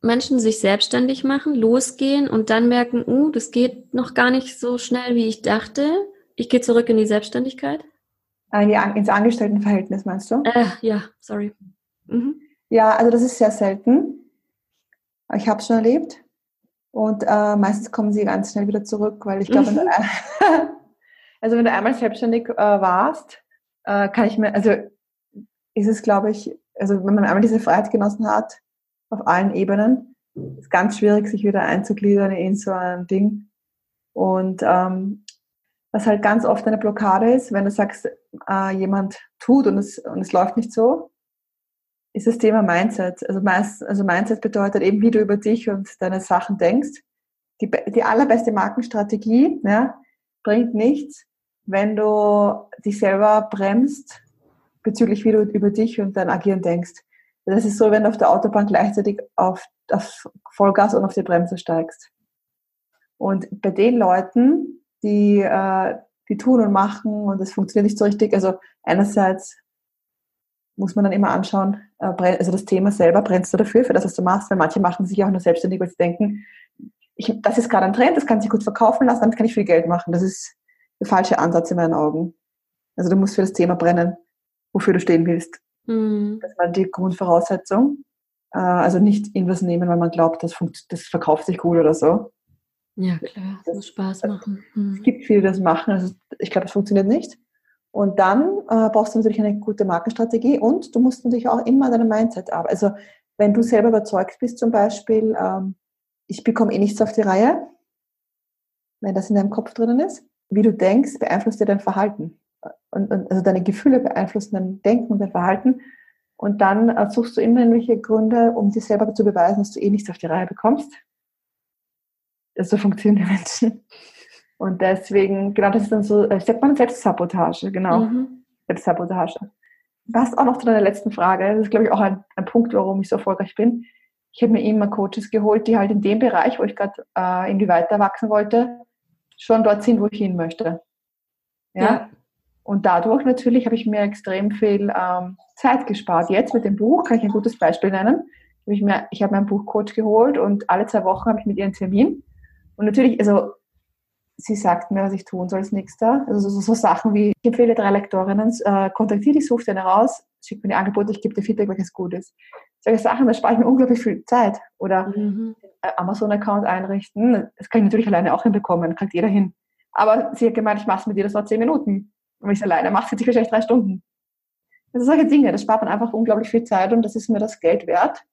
Menschen sich selbstständig machen, losgehen und dann merken, uh, das geht noch gar nicht so schnell, wie ich dachte. Ich gehe zurück in die Selbstständigkeit. Äh, ins Angestelltenverhältnis meinst du? Äh, ja, sorry. Mhm. Ja, also das ist sehr selten. Ich habe es schon erlebt. Und äh, meistens kommen sie ganz schnell wieder zurück, weil ich glaube, mhm. also wenn du einmal selbstständig äh, warst, äh, kann ich mir, also ist es, glaube ich, also wenn man einmal diese Freiheit genossen hat, auf allen Ebenen, ist ganz schwierig, sich wieder einzugliedern in so ein Ding. Und ähm, was halt ganz oft eine Blockade ist, wenn du sagst, äh, jemand tut und es, und es läuft nicht so, ist das Thema Mindset. Also, meist, also Mindset bedeutet eben, wie du über dich und deine Sachen denkst. Die, die allerbeste Markenstrategie ja, bringt nichts, wenn du dich selber bremst bezüglich, wie du über dich und dein Agieren denkst. Das ist so, wenn du auf der Autobahn gleichzeitig auf, auf Vollgas und auf die Bremse steigst. Und bei den Leuten, die, äh, die tun und machen und es funktioniert nicht so richtig, also einerseits muss man dann immer anschauen, äh, also das Thema selber, brennst du dafür, für das, was du machst? Weil manche machen sich auch nur selbstständig, weil sie denken, ich, das ist gerade ein Trend, das kann sich gut verkaufen lassen, damit kann ich viel Geld machen. Das ist der falsche Ansatz in meinen Augen. Also du musst für das Thema brennen, wofür du stehen willst. Mhm. Das war die Grundvoraussetzung. Äh, also nicht irgendwas nehmen, weil man glaubt, das, das verkauft sich gut oder so. Ja, klar, das muss Spaß machen. Mhm. Es gibt viele, die das machen. Also ich glaube, es funktioniert nicht. Und dann äh, brauchst du natürlich eine gute Markenstrategie und du musst natürlich auch immer an deinem Mindset arbeiten. Also wenn du selber überzeugt bist, zum Beispiel, ähm, ich bekomme eh nichts auf die Reihe, wenn das in deinem Kopf drinnen ist, wie du denkst, beeinflusst dir dein Verhalten. Und, und also deine Gefühle beeinflussen dein Denken und dein Verhalten. Und dann äh, suchst du immer irgendwelche Gründe, um dir selber zu beweisen, dass du eh nichts auf die Reihe bekommst. Das so funktionieren die Menschen. Und deswegen, genau, das ist dann so, ich sagt man Selbstsabotage, genau. Mhm. Selbstsabotage. Was auch noch zu deiner letzten Frage, das ist, glaube ich, auch ein, ein Punkt, warum ich so erfolgreich bin. Ich habe mir immer Coaches geholt, die halt in dem Bereich, wo ich gerade äh, irgendwie weiter wachsen wollte, schon dort sind, wo ich hin möchte. Ja. ja. Und dadurch natürlich habe ich mir extrem viel ähm, Zeit gespart. Jetzt mit dem Buch kann ich ein gutes Beispiel nennen. ich, mir, ich habe mir einen Buchcoach geholt und alle zwei Wochen habe ich mit ihr einen Termin. Und natürlich, also sie sagt mir, was ich tun soll als nächster. Also so, so Sachen wie, ich empfehle drei Lektorinnen, äh, kontaktiere die, suche eine raus, schicke mir die Angebote, ich gebe dir Feedback, welches gut ist. Solche Sachen, da spare ich mir unglaublich viel Zeit. Oder mhm. Amazon-Account einrichten, das kann ich natürlich alleine auch hinbekommen, kriegt jeder hin. Aber sie hat gemeint, ich mache es mit dir, das war zehn Minuten. Und wenn ich es alleine mache, sitze ich wahrscheinlich drei Stunden. Also solche Dinge, das spart man einfach unglaublich viel Zeit und das ist mir das Geld wert.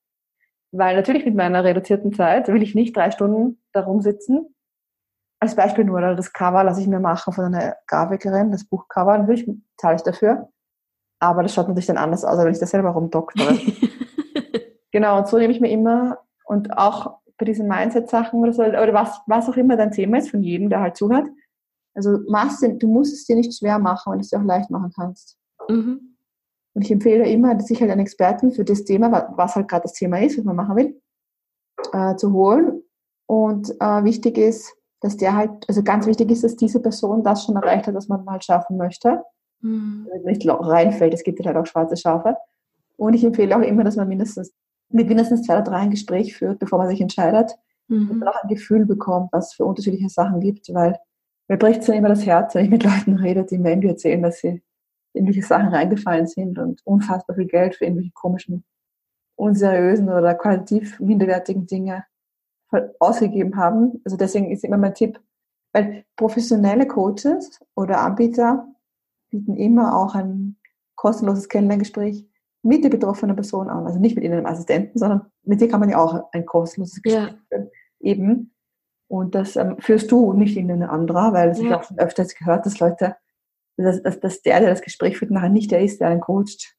Weil natürlich mit meiner reduzierten Zeit will ich nicht drei Stunden darum sitzen als Beispiel nur, das Cover lasse ich mir machen von einer Grafikerin, das Buchcover, natürlich zahle ich dafür. Aber das schaut natürlich dann anders aus, als wenn ich das selber rumdoktere. genau, und so nehme ich mir immer und auch bei diesen Mindset-Sachen oder so, oder was, was auch immer dein Thema ist von jedem, der halt zuhört. Also machst du, du musst es dir nicht schwer machen, wenn du es dir auch leicht machen kannst. Mhm. Und ich empfehle immer, sich halt einen Experten für das Thema, was halt gerade das Thema ist, was man machen will, äh, zu holen. Und äh, wichtig ist, dass der halt, also ganz wichtig ist, dass diese Person das schon erreicht hat, was man mal schaffen möchte. Mhm. Nicht reinfällt, es gibt halt auch schwarze Schafe. Und ich empfehle auch immer, dass man mindestens mit mindestens zwei oder drei ein Gespräch führt, bevor man sich entscheidet, mhm. und man auch ein Gefühl bekommt, was es für unterschiedliche Sachen gibt, weil mir bricht dann immer das Herz, wenn ich mit Leuten rede, die mir irgendwie erzählen, dass sie in irgendwelche Sachen reingefallen sind und unfassbar viel Geld für irgendwelche komischen, unseriösen oder qualitativ minderwertigen Dinge ausgegeben haben. Also deswegen ist immer mein Tipp, weil professionelle Coaches oder Anbieter bieten immer auch ein kostenloses Kennenlerngespräch mit der betroffenen Person an. Also nicht mit ihnen Assistenten, sondern mit dir kann man ja auch ein kostenloses Gespräch ja. führen. Eben. Und das ähm, führst du nicht in einen anderer, weil es ja. ich auch schon öfters gehört, dass Leute, dass, dass, dass der, der das Gespräch führt, nachher nicht der ist, der einen coacht.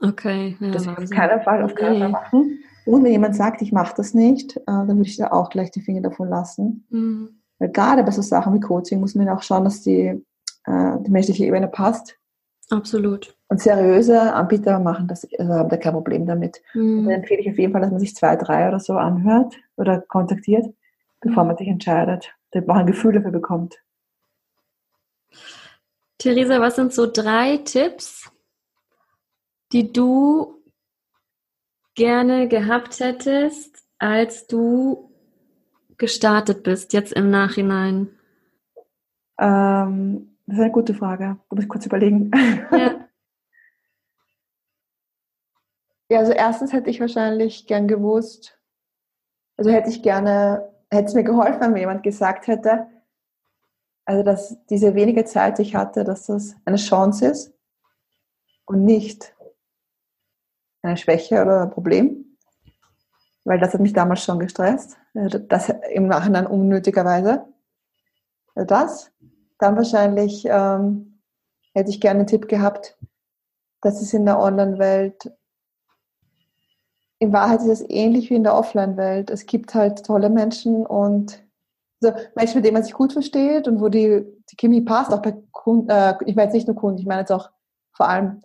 Okay. Ja, das auf keinen Fall, auf keinen Fall machen. Und wenn jemand sagt, ich mache das nicht, äh, dann würde ich da auch gleich die Finger davon lassen. Mhm. Weil gerade bei so Sachen wie Coaching muss man auch schauen, dass die, äh, die menschliche Ebene passt. Absolut. Und seriöse Anbieter machen das, also haben da kein Problem damit. Mhm. dann empfehle ich auf jeden Fall, dass man sich zwei, drei oder so anhört oder kontaktiert. Bevor man sich entscheidet, damit man ein Gefühl dafür bekommt. Theresa, was sind so drei Tipps, die du gerne gehabt hättest, als du gestartet bist, jetzt im Nachhinein? Ähm, das ist eine gute Frage. Da muss ich kurz überlegen. Ja. ja, also erstens hätte ich wahrscheinlich gern gewusst, also hätte ich gerne, hätte es mir geholfen, wenn mir jemand gesagt hätte, also dass diese wenige Zeit, die ich hatte, dass das eine Chance ist und nicht eine Schwäche oder ein Problem. Weil das hat mich damals schon gestresst. Das im Nachhinein unnötigerweise. Das. Dann wahrscheinlich ähm, hätte ich gerne einen Tipp gehabt, dass es in der Online-Welt in Wahrheit ist es ähnlich wie in der Offline-Welt. Es gibt halt tolle Menschen und also Menschen, mit denen man sich gut versteht und wo die, die Chemie passt, auch bei Kunden, äh, ich meine jetzt nicht nur Kunden, ich meine jetzt auch vor allem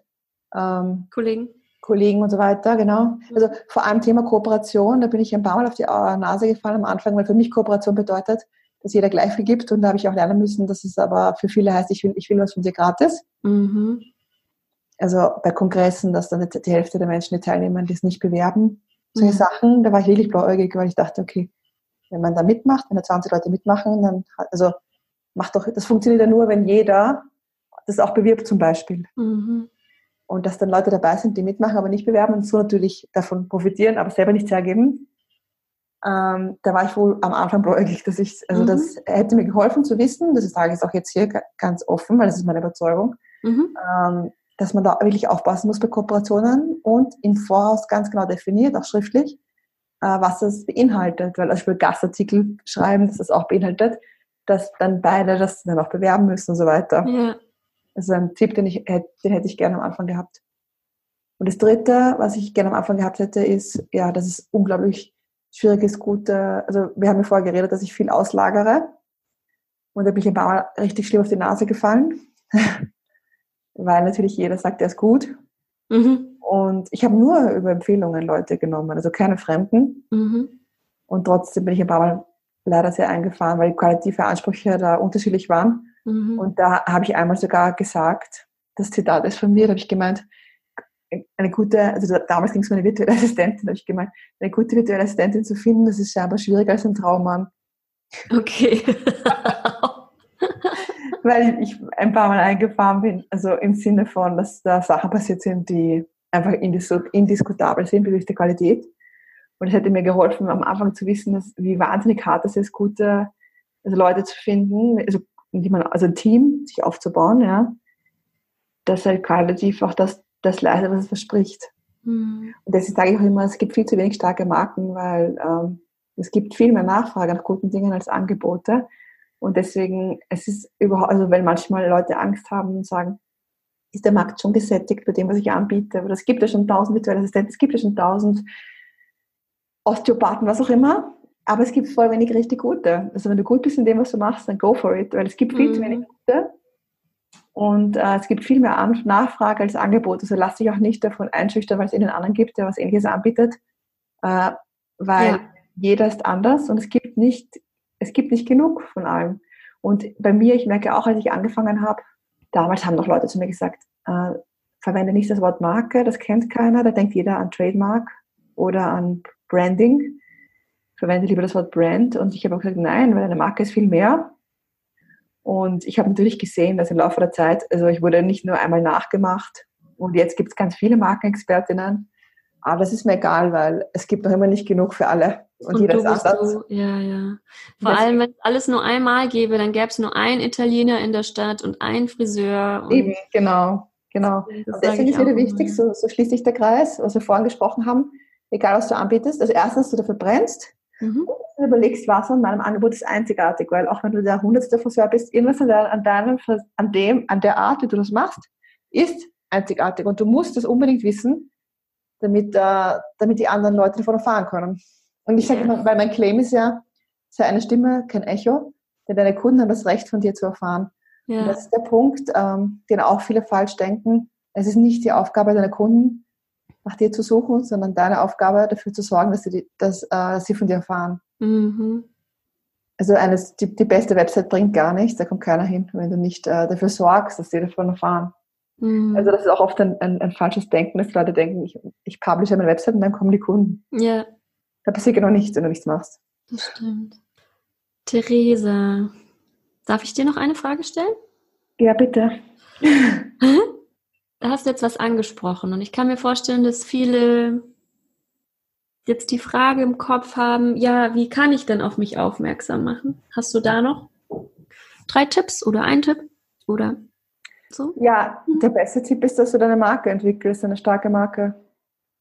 ähm, Kollegen. Kollegen und so weiter, genau. Also vor allem Thema Kooperation, da bin ich ein paar Mal auf die Nase gefallen am Anfang, weil für mich Kooperation bedeutet, dass jeder gleich viel gibt und da habe ich auch lernen müssen, dass es aber für viele heißt, ich will, ich will was von dir gratis. Mhm also bei Kongressen, dass dann die Hälfte der Menschen, die teilnehmen, das nicht bewerben. Solche mhm. Sachen, da war ich wirklich blauäugig, weil ich dachte, okay, wenn man da mitmacht, wenn da 20 Leute mitmachen, dann, also macht doch, das funktioniert ja nur, wenn jeder das auch bewirbt zum Beispiel. Mhm. Und dass dann Leute dabei sind, die mitmachen, aber nicht bewerben und so natürlich davon profitieren, aber selber nichts hergeben. Ähm, da war ich wohl am Anfang blauäugig, dass ich, also mhm. das hätte mir geholfen zu wissen, das sage ich auch jetzt hier ganz offen, weil das ist meine Überzeugung, mhm. ähm, dass man da wirklich aufpassen muss bei Kooperationen und im Voraus ganz genau definiert, auch schriftlich, äh, was das beinhaltet. Weil als Beispiel Gastartikel schreiben, dass das auch beinhaltet, dass dann beide das dann auch bewerben müssen und so weiter. Ja. Also ein Tipp, den, ich, den hätte ich gerne am Anfang gehabt. Und das Dritte, was ich gerne am Anfang gehabt hätte, ist, ja, dass es unglaublich schwierig ist, gute, also wir haben ja vorher geredet, dass ich viel auslagere. Und da bin ich ein paar Mal richtig schlimm auf die Nase gefallen. weil natürlich jeder sagt, er ist gut. Mhm. Und ich habe nur über Empfehlungen Leute genommen, also keine Fremden. Mhm. Und trotzdem bin ich ein paar Mal leider sehr eingefahren, weil die qualitative Ansprüche da unterschiedlich waren. Mhm. Und da habe ich einmal sogar gesagt, das Zitat ist von mir, da habe ich gemeint, eine gute, also damals ging es um eine virtuelle Assistentin, da habe ich gemeint, eine gute virtuelle Assistentin zu finden, das ist scheinbar schwieriger als ein Traummann. Okay. weil ich ein paar Mal eingefahren bin, also im Sinne von, dass da Sachen passiert sind, die einfach indiskutabel sind durch die Qualität. Und es hätte mir geholfen, am Anfang zu wissen, dass, wie wahnsinnig hart es ist, gute also Leute zu finden, also, die man, also ein Team sich aufzubauen, ja, dass halt qualitativ auch das, das leistet, was es verspricht. Mhm. Und deswegen sage ich auch immer, es gibt viel zu wenig starke Marken, weil ähm, es gibt viel mehr Nachfrage nach guten Dingen als Angebote. Und deswegen, es ist überhaupt, also weil manchmal Leute Angst haben und sagen, ist der Markt schon gesättigt bei dem, was ich anbiete? Aber es gibt ja schon tausend virtuelle Assistenten, es gibt ja schon tausend Osteopathen, was auch immer. Aber es gibt voll wenig richtig gute. Also wenn du gut bist in dem, was du machst, dann go for it, weil es gibt viel mhm. zu wenig gute. Und äh, es gibt viel mehr An Nachfrage als Angebot. Also lass dich auch nicht davon einschüchtern, weil es einen anderen gibt, der was ähnliches anbietet. Äh, weil ja. jeder ist anders und es gibt nicht es gibt nicht genug von allem. Und bei mir, ich merke auch, als ich angefangen habe, damals haben noch Leute zu mir gesagt, äh, verwende nicht das Wort Marke, das kennt keiner, da denkt jeder an Trademark oder an Branding. Verwende lieber das Wort Brand. Und ich habe auch gesagt, nein, weil eine Marke ist viel mehr. Und ich habe natürlich gesehen, dass im Laufe der Zeit, also ich wurde nicht nur einmal nachgemacht und jetzt gibt es ganz viele Markenexpertinnen, aber das ist mir egal, weil es gibt noch immer nicht genug für alle. Und, und jeder ist anders. Du, ja, ja. Vor das allem, wenn es alles nur einmal gäbe, dann gäbe es nur einen Italiener in der Stadt und einen Friseur. Und Eben, genau, genau. Deswegen ist wieder wichtig, so, so schließt sich der Kreis, was wir vorhin gesprochen haben, egal was du anbietest. Also erstens, du dafür brennst mhm. und überlegst, was an meinem Angebot ist einzigartig, weil auch wenn du der hundertste Friseur bist, irgendwas an, deinem, an dem, an der Art, wie du das machst, ist einzigartig. Und du musst das unbedingt wissen, damit, äh, damit die anderen Leute davon erfahren können. Und ich sage immer, weil mein Claim ist ja, sei eine Stimme, kein Echo, denn deine Kunden haben das Recht von dir zu erfahren. Ja. Und das ist der Punkt, ähm, den auch viele falsch denken. Es ist nicht die Aufgabe deiner Kunden, nach dir zu suchen, sondern deine Aufgabe, dafür zu sorgen, dass sie, die, dass, äh, sie von dir erfahren. Mhm. Also eines, die, die beste Website bringt gar nichts, da kommt keiner hin, wenn du nicht äh, dafür sorgst, dass die davon erfahren. Mhm. Also das ist auch oft ein, ein, ein, falsches Denken, dass Leute denken, ich, ich publishe meine Website und dann kommen die Kunden. Ja. Da passiert genau nichts, wenn du nichts machst. Das stimmt. Theresa, darf ich dir noch eine Frage stellen? Ja, bitte. Da hast du jetzt was angesprochen und ich kann mir vorstellen, dass viele jetzt die Frage im Kopf haben, ja, wie kann ich denn auf mich aufmerksam machen? Hast du da noch drei Tipps oder ein Tipp oder so? Ja, der beste Tipp ist, dass du deine Marke entwickelst, eine starke Marke.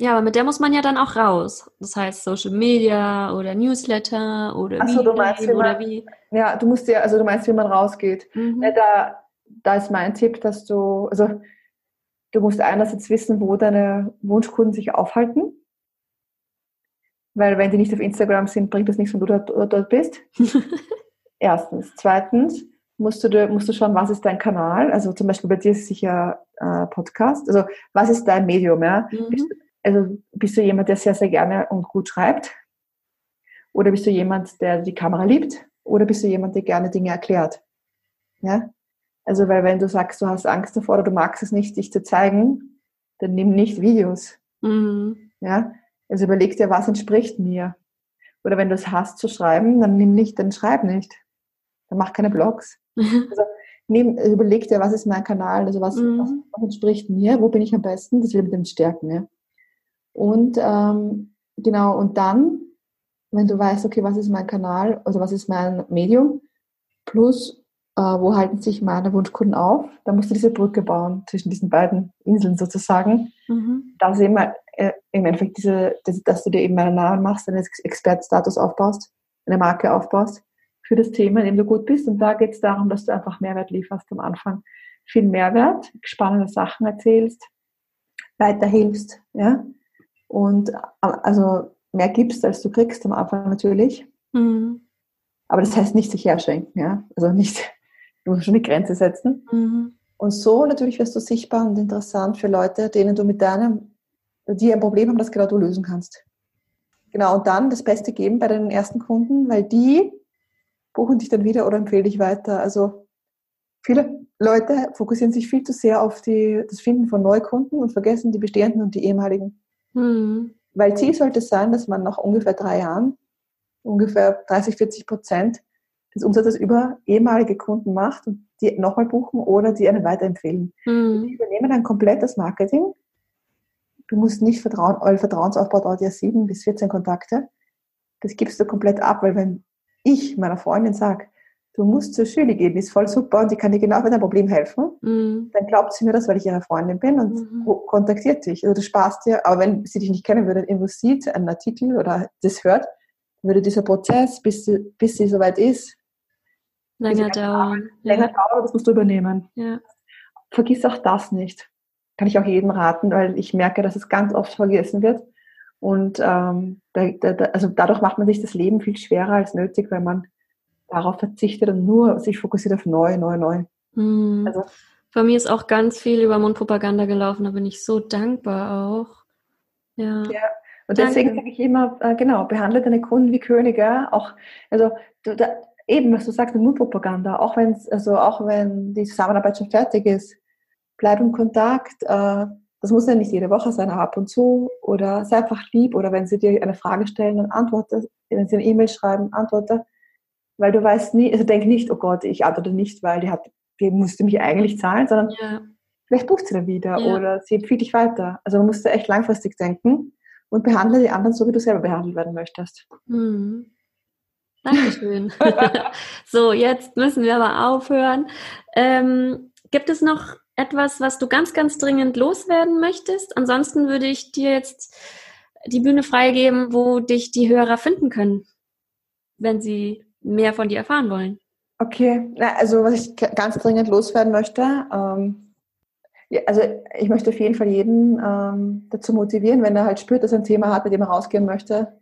Ja, aber mit der muss man ja dann auch raus. Das heißt Social Media oder Newsletter oder Ach so, du meinst, wie man, wie. Ja, du musst ja, also du meinst, wie man rausgeht. Mhm. Ja, da, da ist mein Tipp, dass du, also du musst einerseits wissen, wo deine Wunschkunden sich aufhalten. Weil wenn die nicht auf Instagram sind, bringt das nichts, wenn du dort, dort bist. Erstens. Zweitens musst du, musst du schauen, was ist dein Kanal. Also zum Beispiel bei dir ist es sicher äh, Podcast. Also was ist dein Medium? Ja? Mhm. Bist, also bist du jemand, der sehr, sehr gerne und gut schreibt? Oder bist du jemand, der die Kamera liebt? Oder bist du jemand, der gerne Dinge erklärt? Ja? Also, weil wenn du sagst, du hast Angst davor oder du magst es nicht, dich zu zeigen, dann nimm nicht Videos. Mhm. Ja? Also überleg dir, was entspricht mir. Oder wenn du es hast zu schreiben, dann nimm nicht, dann schreib nicht. Dann mach keine Blogs. Also nimm, überleg dir, was ist mein Kanal, also was, mhm. was, was, entspricht mir, wo bin ich am besten, das will mit den Stärken. Ja? Und ähm, genau, und dann, wenn du weißt, okay, was ist mein Kanal, also was ist mein Medium, plus äh, wo halten sich meine Wunschkunden auf, dann musst du diese Brücke bauen zwischen diesen beiden Inseln sozusagen. Mhm. Das ist immer äh, im Endeffekt diese, dass, dass du dir eben einen Namen machst, einen Expertstatus aufbaust, eine Marke aufbaust für das Thema, in dem du gut bist. Und da geht es darum, dass du einfach Mehrwert lieferst am Anfang. Viel Mehrwert, spannende Sachen erzählst, weiterhilfst, ja. Und also mehr gibst, als du kriegst am Anfang natürlich. Mhm. Aber das heißt nicht sich herschenken, ja. Also nicht, du musst schon die Grenze setzen. Mhm. Und so natürlich wirst du sichtbar und interessant für Leute, denen du mit deinem die ein Problem haben, das genau du lösen kannst. Genau, und dann das Beste geben bei deinen ersten Kunden, weil die buchen dich dann wieder oder empfehlen dich weiter. Also viele Leute fokussieren sich viel zu sehr auf die, das Finden von Neukunden und vergessen die bestehenden und die ehemaligen. Mhm. Weil Ziel sollte sein, dass man nach ungefähr drei Jahren ungefähr 30, 40 Prozent des Umsatzes über ehemalige Kunden macht und die nochmal buchen oder die einen weiterempfehlen. Mhm. Die übernehmen dann komplett das Marketing Du musst nicht vertrauen, euer Vertrauensaufbau dauert ja sieben bis 14 Kontakte. Das gibst du komplett ab, weil wenn ich meiner Freundin sage, du musst zur Schule gehen, die ist voll super und die kann dir genau bei deinem Problem helfen, mhm. dann glaubt sie mir das, weil ich ihre Freundin bin und mhm. kontaktiert dich. Also du sparst dir, aber wenn sie dich nicht kennen würde, irgendwo sieht, einen Artikel oder das hört, würde dieser Prozess, bis sie, bis sie soweit ist, länger dauern. Länger ja. dauern, das musst du übernehmen. Ja. Vergiss auch das nicht kann ich auch jedem raten, weil ich merke, dass es ganz oft vergessen wird. Und ähm, da, da, also dadurch macht man sich das Leben viel schwerer als nötig, weil man darauf verzichtet und nur sich fokussiert auf neu, neu, neu. Mhm. Also, Bei mir ist auch ganz viel über Mundpropaganda gelaufen, da bin ich so dankbar auch. Ja. ja. Und deswegen sage ich immer, äh, genau, behandle deine Kunden wie Könige. Auch, also du, da, eben, was du sagst, mit Mundpropaganda, auch wenn also auch wenn die Zusammenarbeit schon fertig ist, bleib im Kontakt. Äh, das muss ja nicht jede Woche sein, aber ab und zu. Oder sei einfach lieb. Oder wenn sie dir eine Frage stellen, dann antworte. Wenn sie eine E-Mail schreiben, antworte. Weil du weißt nie, also denk nicht, oh Gott, ich antworte nicht, weil die hat, die musste mich eigentlich zahlen, sondern ja. vielleicht bucht sie dann wieder ja. oder sie empfiehlt dich weiter. Also man muss da echt langfristig denken und behandle die anderen so, wie du selber behandelt werden möchtest. Mhm. Dankeschön. so, jetzt müssen wir aber aufhören. Ähm, gibt es noch etwas, was du ganz, ganz dringend loswerden möchtest? Ansonsten würde ich dir jetzt die Bühne freigeben, wo dich die Hörer finden können, wenn sie mehr von dir erfahren wollen. Okay, also was ich ganz dringend loswerden möchte, ähm, also ich möchte auf jeden Fall jeden ähm, dazu motivieren, wenn er halt spürt, dass er ein Thema hat, mit dem er rausgehen möchte,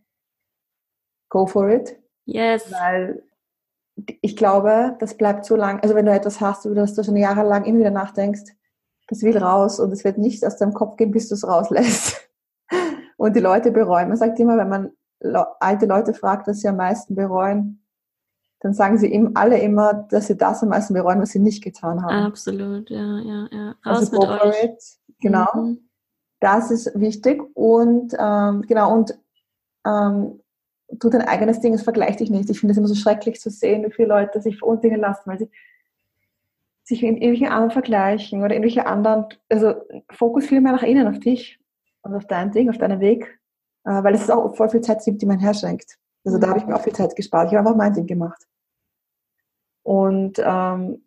go for it. Yes. Weil ich glaube, das bleibt so lang. Also wenn du etwas hast, über das du schon jahrelang immer wieder nachdenkst, das will raus und es wird nicht aus deinem Kopf gehen, bis du es rauslässt. Und die Leute bereuen. Man sagt immer, wenn man alte Leute fragt, dass sie am meisten bereuen, dann sagen sie ihm alle immer, dass sie das am meisten bereuen, was sie nicht getan haben. Absolut, ja, ja, ja. Raus also mit euch. It. Genau. Mhm. Das ist wichtig und ähm, genau und ähm, tu dein eigenes Ding, es vergleicht dich nicht. Ich finde es immer so schrecklich zu sehen, wie viele Leute sich verunsichern lassen, weil sie sich mit irgendwelchen anderen vergleichen oder irgendwelche anderen, also Fokus viel mehr nach innen, auf dich und auf dein Ding, auf deinen Weg, äh, weil es auch voll viel Zeit gibt, die man herschenkt. Also da habe ich mir auch viel Zeit gespart. Ich habe einfach mein Ding gemacht. Und ähm,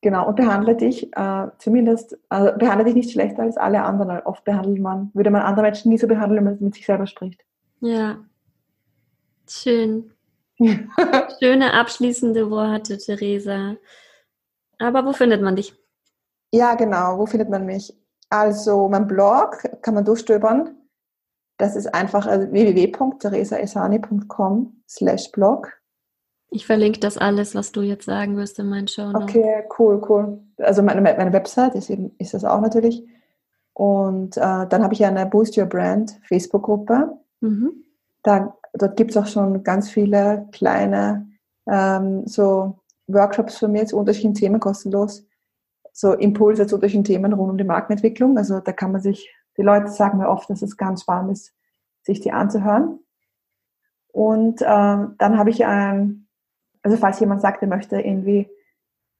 genau, und behandle dich äh, zumindest, also behandle dich nicht schlechter als alle anderen. Oft behandelt man, würde man andere Menschen nie so behandeln, wenn man mit sich selber spricht. Ja. Schön. Schöne abschließende Worte, Theresa. Aber wo findet man dich? Ja, genau. Wo findet man mich? Also mein Blog kann man durchstöbern. Das ist einfach also www.theresaesani.com slash blog. Ich verlinke das alles, was du jetzt sagen wirst in meinen Show. Okay, cool, cool. Also meine, meine Website ist, eben, ist das auch natürlich. Und äh, dann habe ich eine Boost Your Brand Facebook-Gruppe. Mhm. Da, dort gibt es auch schon ganz viele kleine ähm, so Workshops von mir zu unterschiedlichen Themen kostenlos. So Impulse zu unterschiedlichen Themen rund um die Markenentwicklung. Also da kann man sich die Leute sagen mir oft, dass es ganz spannend ist, sich die anzuhören. Und äh, dann habe ich ein, also falls jemand sagt, er möchte irgendwie,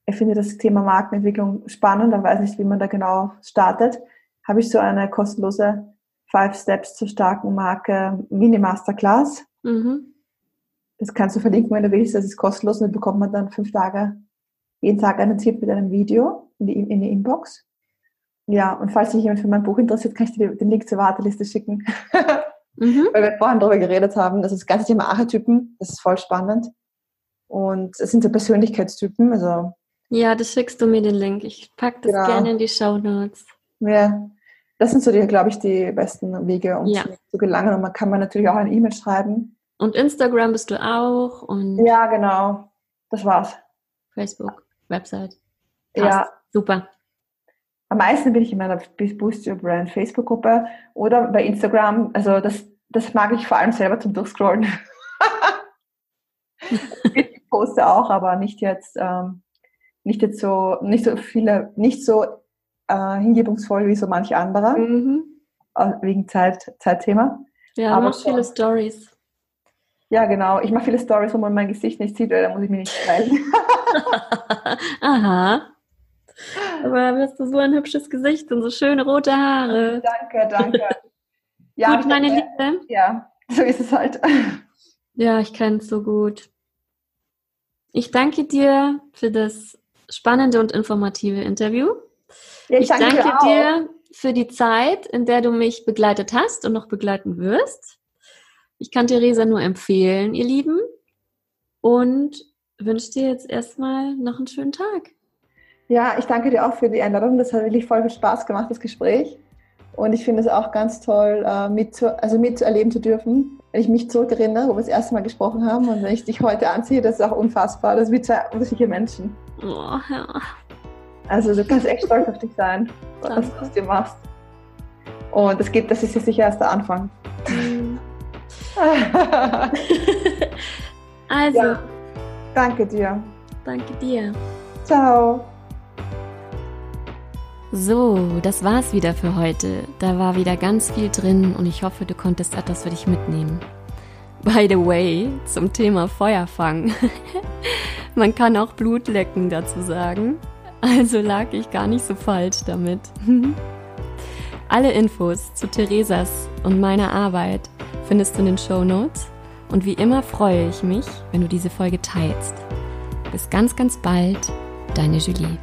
er findet das Thema Markenentwicklung spannend, dann weiß nicht, wie man da genau startet, habe ich so eine kostenlose Five Steps zur starken Marke Mini Masterclass. Mhm. Das kannst du verlinken, wenn du willst. Das ist kostenlos und dann bekommt man dann fünf Tage, jeden Tag einen Tipp mit einem Video in die, in die Inbox. Ja, und falls sich jemand für mein Buch interessiert, kann ich dir den Link zur Warteliste schicken. Mhm. Weil wir vorhin darüber geredet haben, das ist das ganze Thema Archetypen, das ist voll spannend. Und es sind so Persönlichkeitstypen, also. Ja, das schickst du mir den Link. Ich packe das genau. gerne in die Show Notes. Ja, das sind so die, glaube ich, die besten Wege, um ja. zu gelangen. Und man kann man natürlich auch eine E-Mail schreiben. Und Instagram bist du auch und. Ja, genau. Das war's. Facebook, Website. Passt. Ja. Super. Am meisten bin ich in meiner Boost Your Brand Facebook-Gruppe oder bei Instagram. Also das, das mag ich vor allem selber zum Durchscrollen. ich poste auch, aber nicht jetzt, ähm, nicht jetzt so, nicht so viele, nicht so äh, hingebungsvoll wie so manche andere. Mhm. Äh, wegen Zeit, Zeitthema. Ja, aber machst viele Stories. Ja, genau. Ich mache viele Stories, wo man mein Gesicht nicht sieht, weil da muss ich mich nicht steilen. Aha. Aber hast du so ein hübsches Gesicht und so schöne rote Haare. Danke, danke. Ja, gut, meine Liebe. Ja, so ist es halt. Ja, ich kenne es so gut. Ich danke dir für das spannende und informative Interview. Ja, ich, ich, danke, danke dir für die Zeit, in der du mich begleitet hast und noch begleiten wirst. Ich kann Theresa nur empfehlen, ihr Lieben. Und wünsche dir jetzt erstmal noch einen schönen Tag. Ja, ich danke dir auch für die Einladung. Das hat wirklich voll viel Spaß gemacht, das Gespräch. Und ich finde es auch ganz toll, äh, mit zu, also mitzuerleben zu dürfen. Wenn ich mich zurückerinnere, wo wir das erste Mal gesprochen haben und wenn ich dich heute anziehe, das ist auch unfassbar. Das wie zwei unterschiedliche Menschen. Oh, ja. Also du kannst echt stolz auf dich sein, was du aus dir machst. Und das, geht, das ist jetzt sicher erst der Anfang. Mhm. also. Ja, danke dir. Danke dir. Ciao. So, das war's wieder für heute. Da war wieder ganz viel drin und ich hoffe, du konntest etwas für dich mitnehmen. By the way, zum Thema Feuerfang. Man kann auch Blutlecken dazu sagen. Also lag ich gar nicht so falsch damit. Alle Infos zu Theresas und meiner Arbeit findest du in den Show Notes. Und wie immer freue ich mich, wenn du diese Folge teilst. Bis ganz, ganz bald, deine Julie.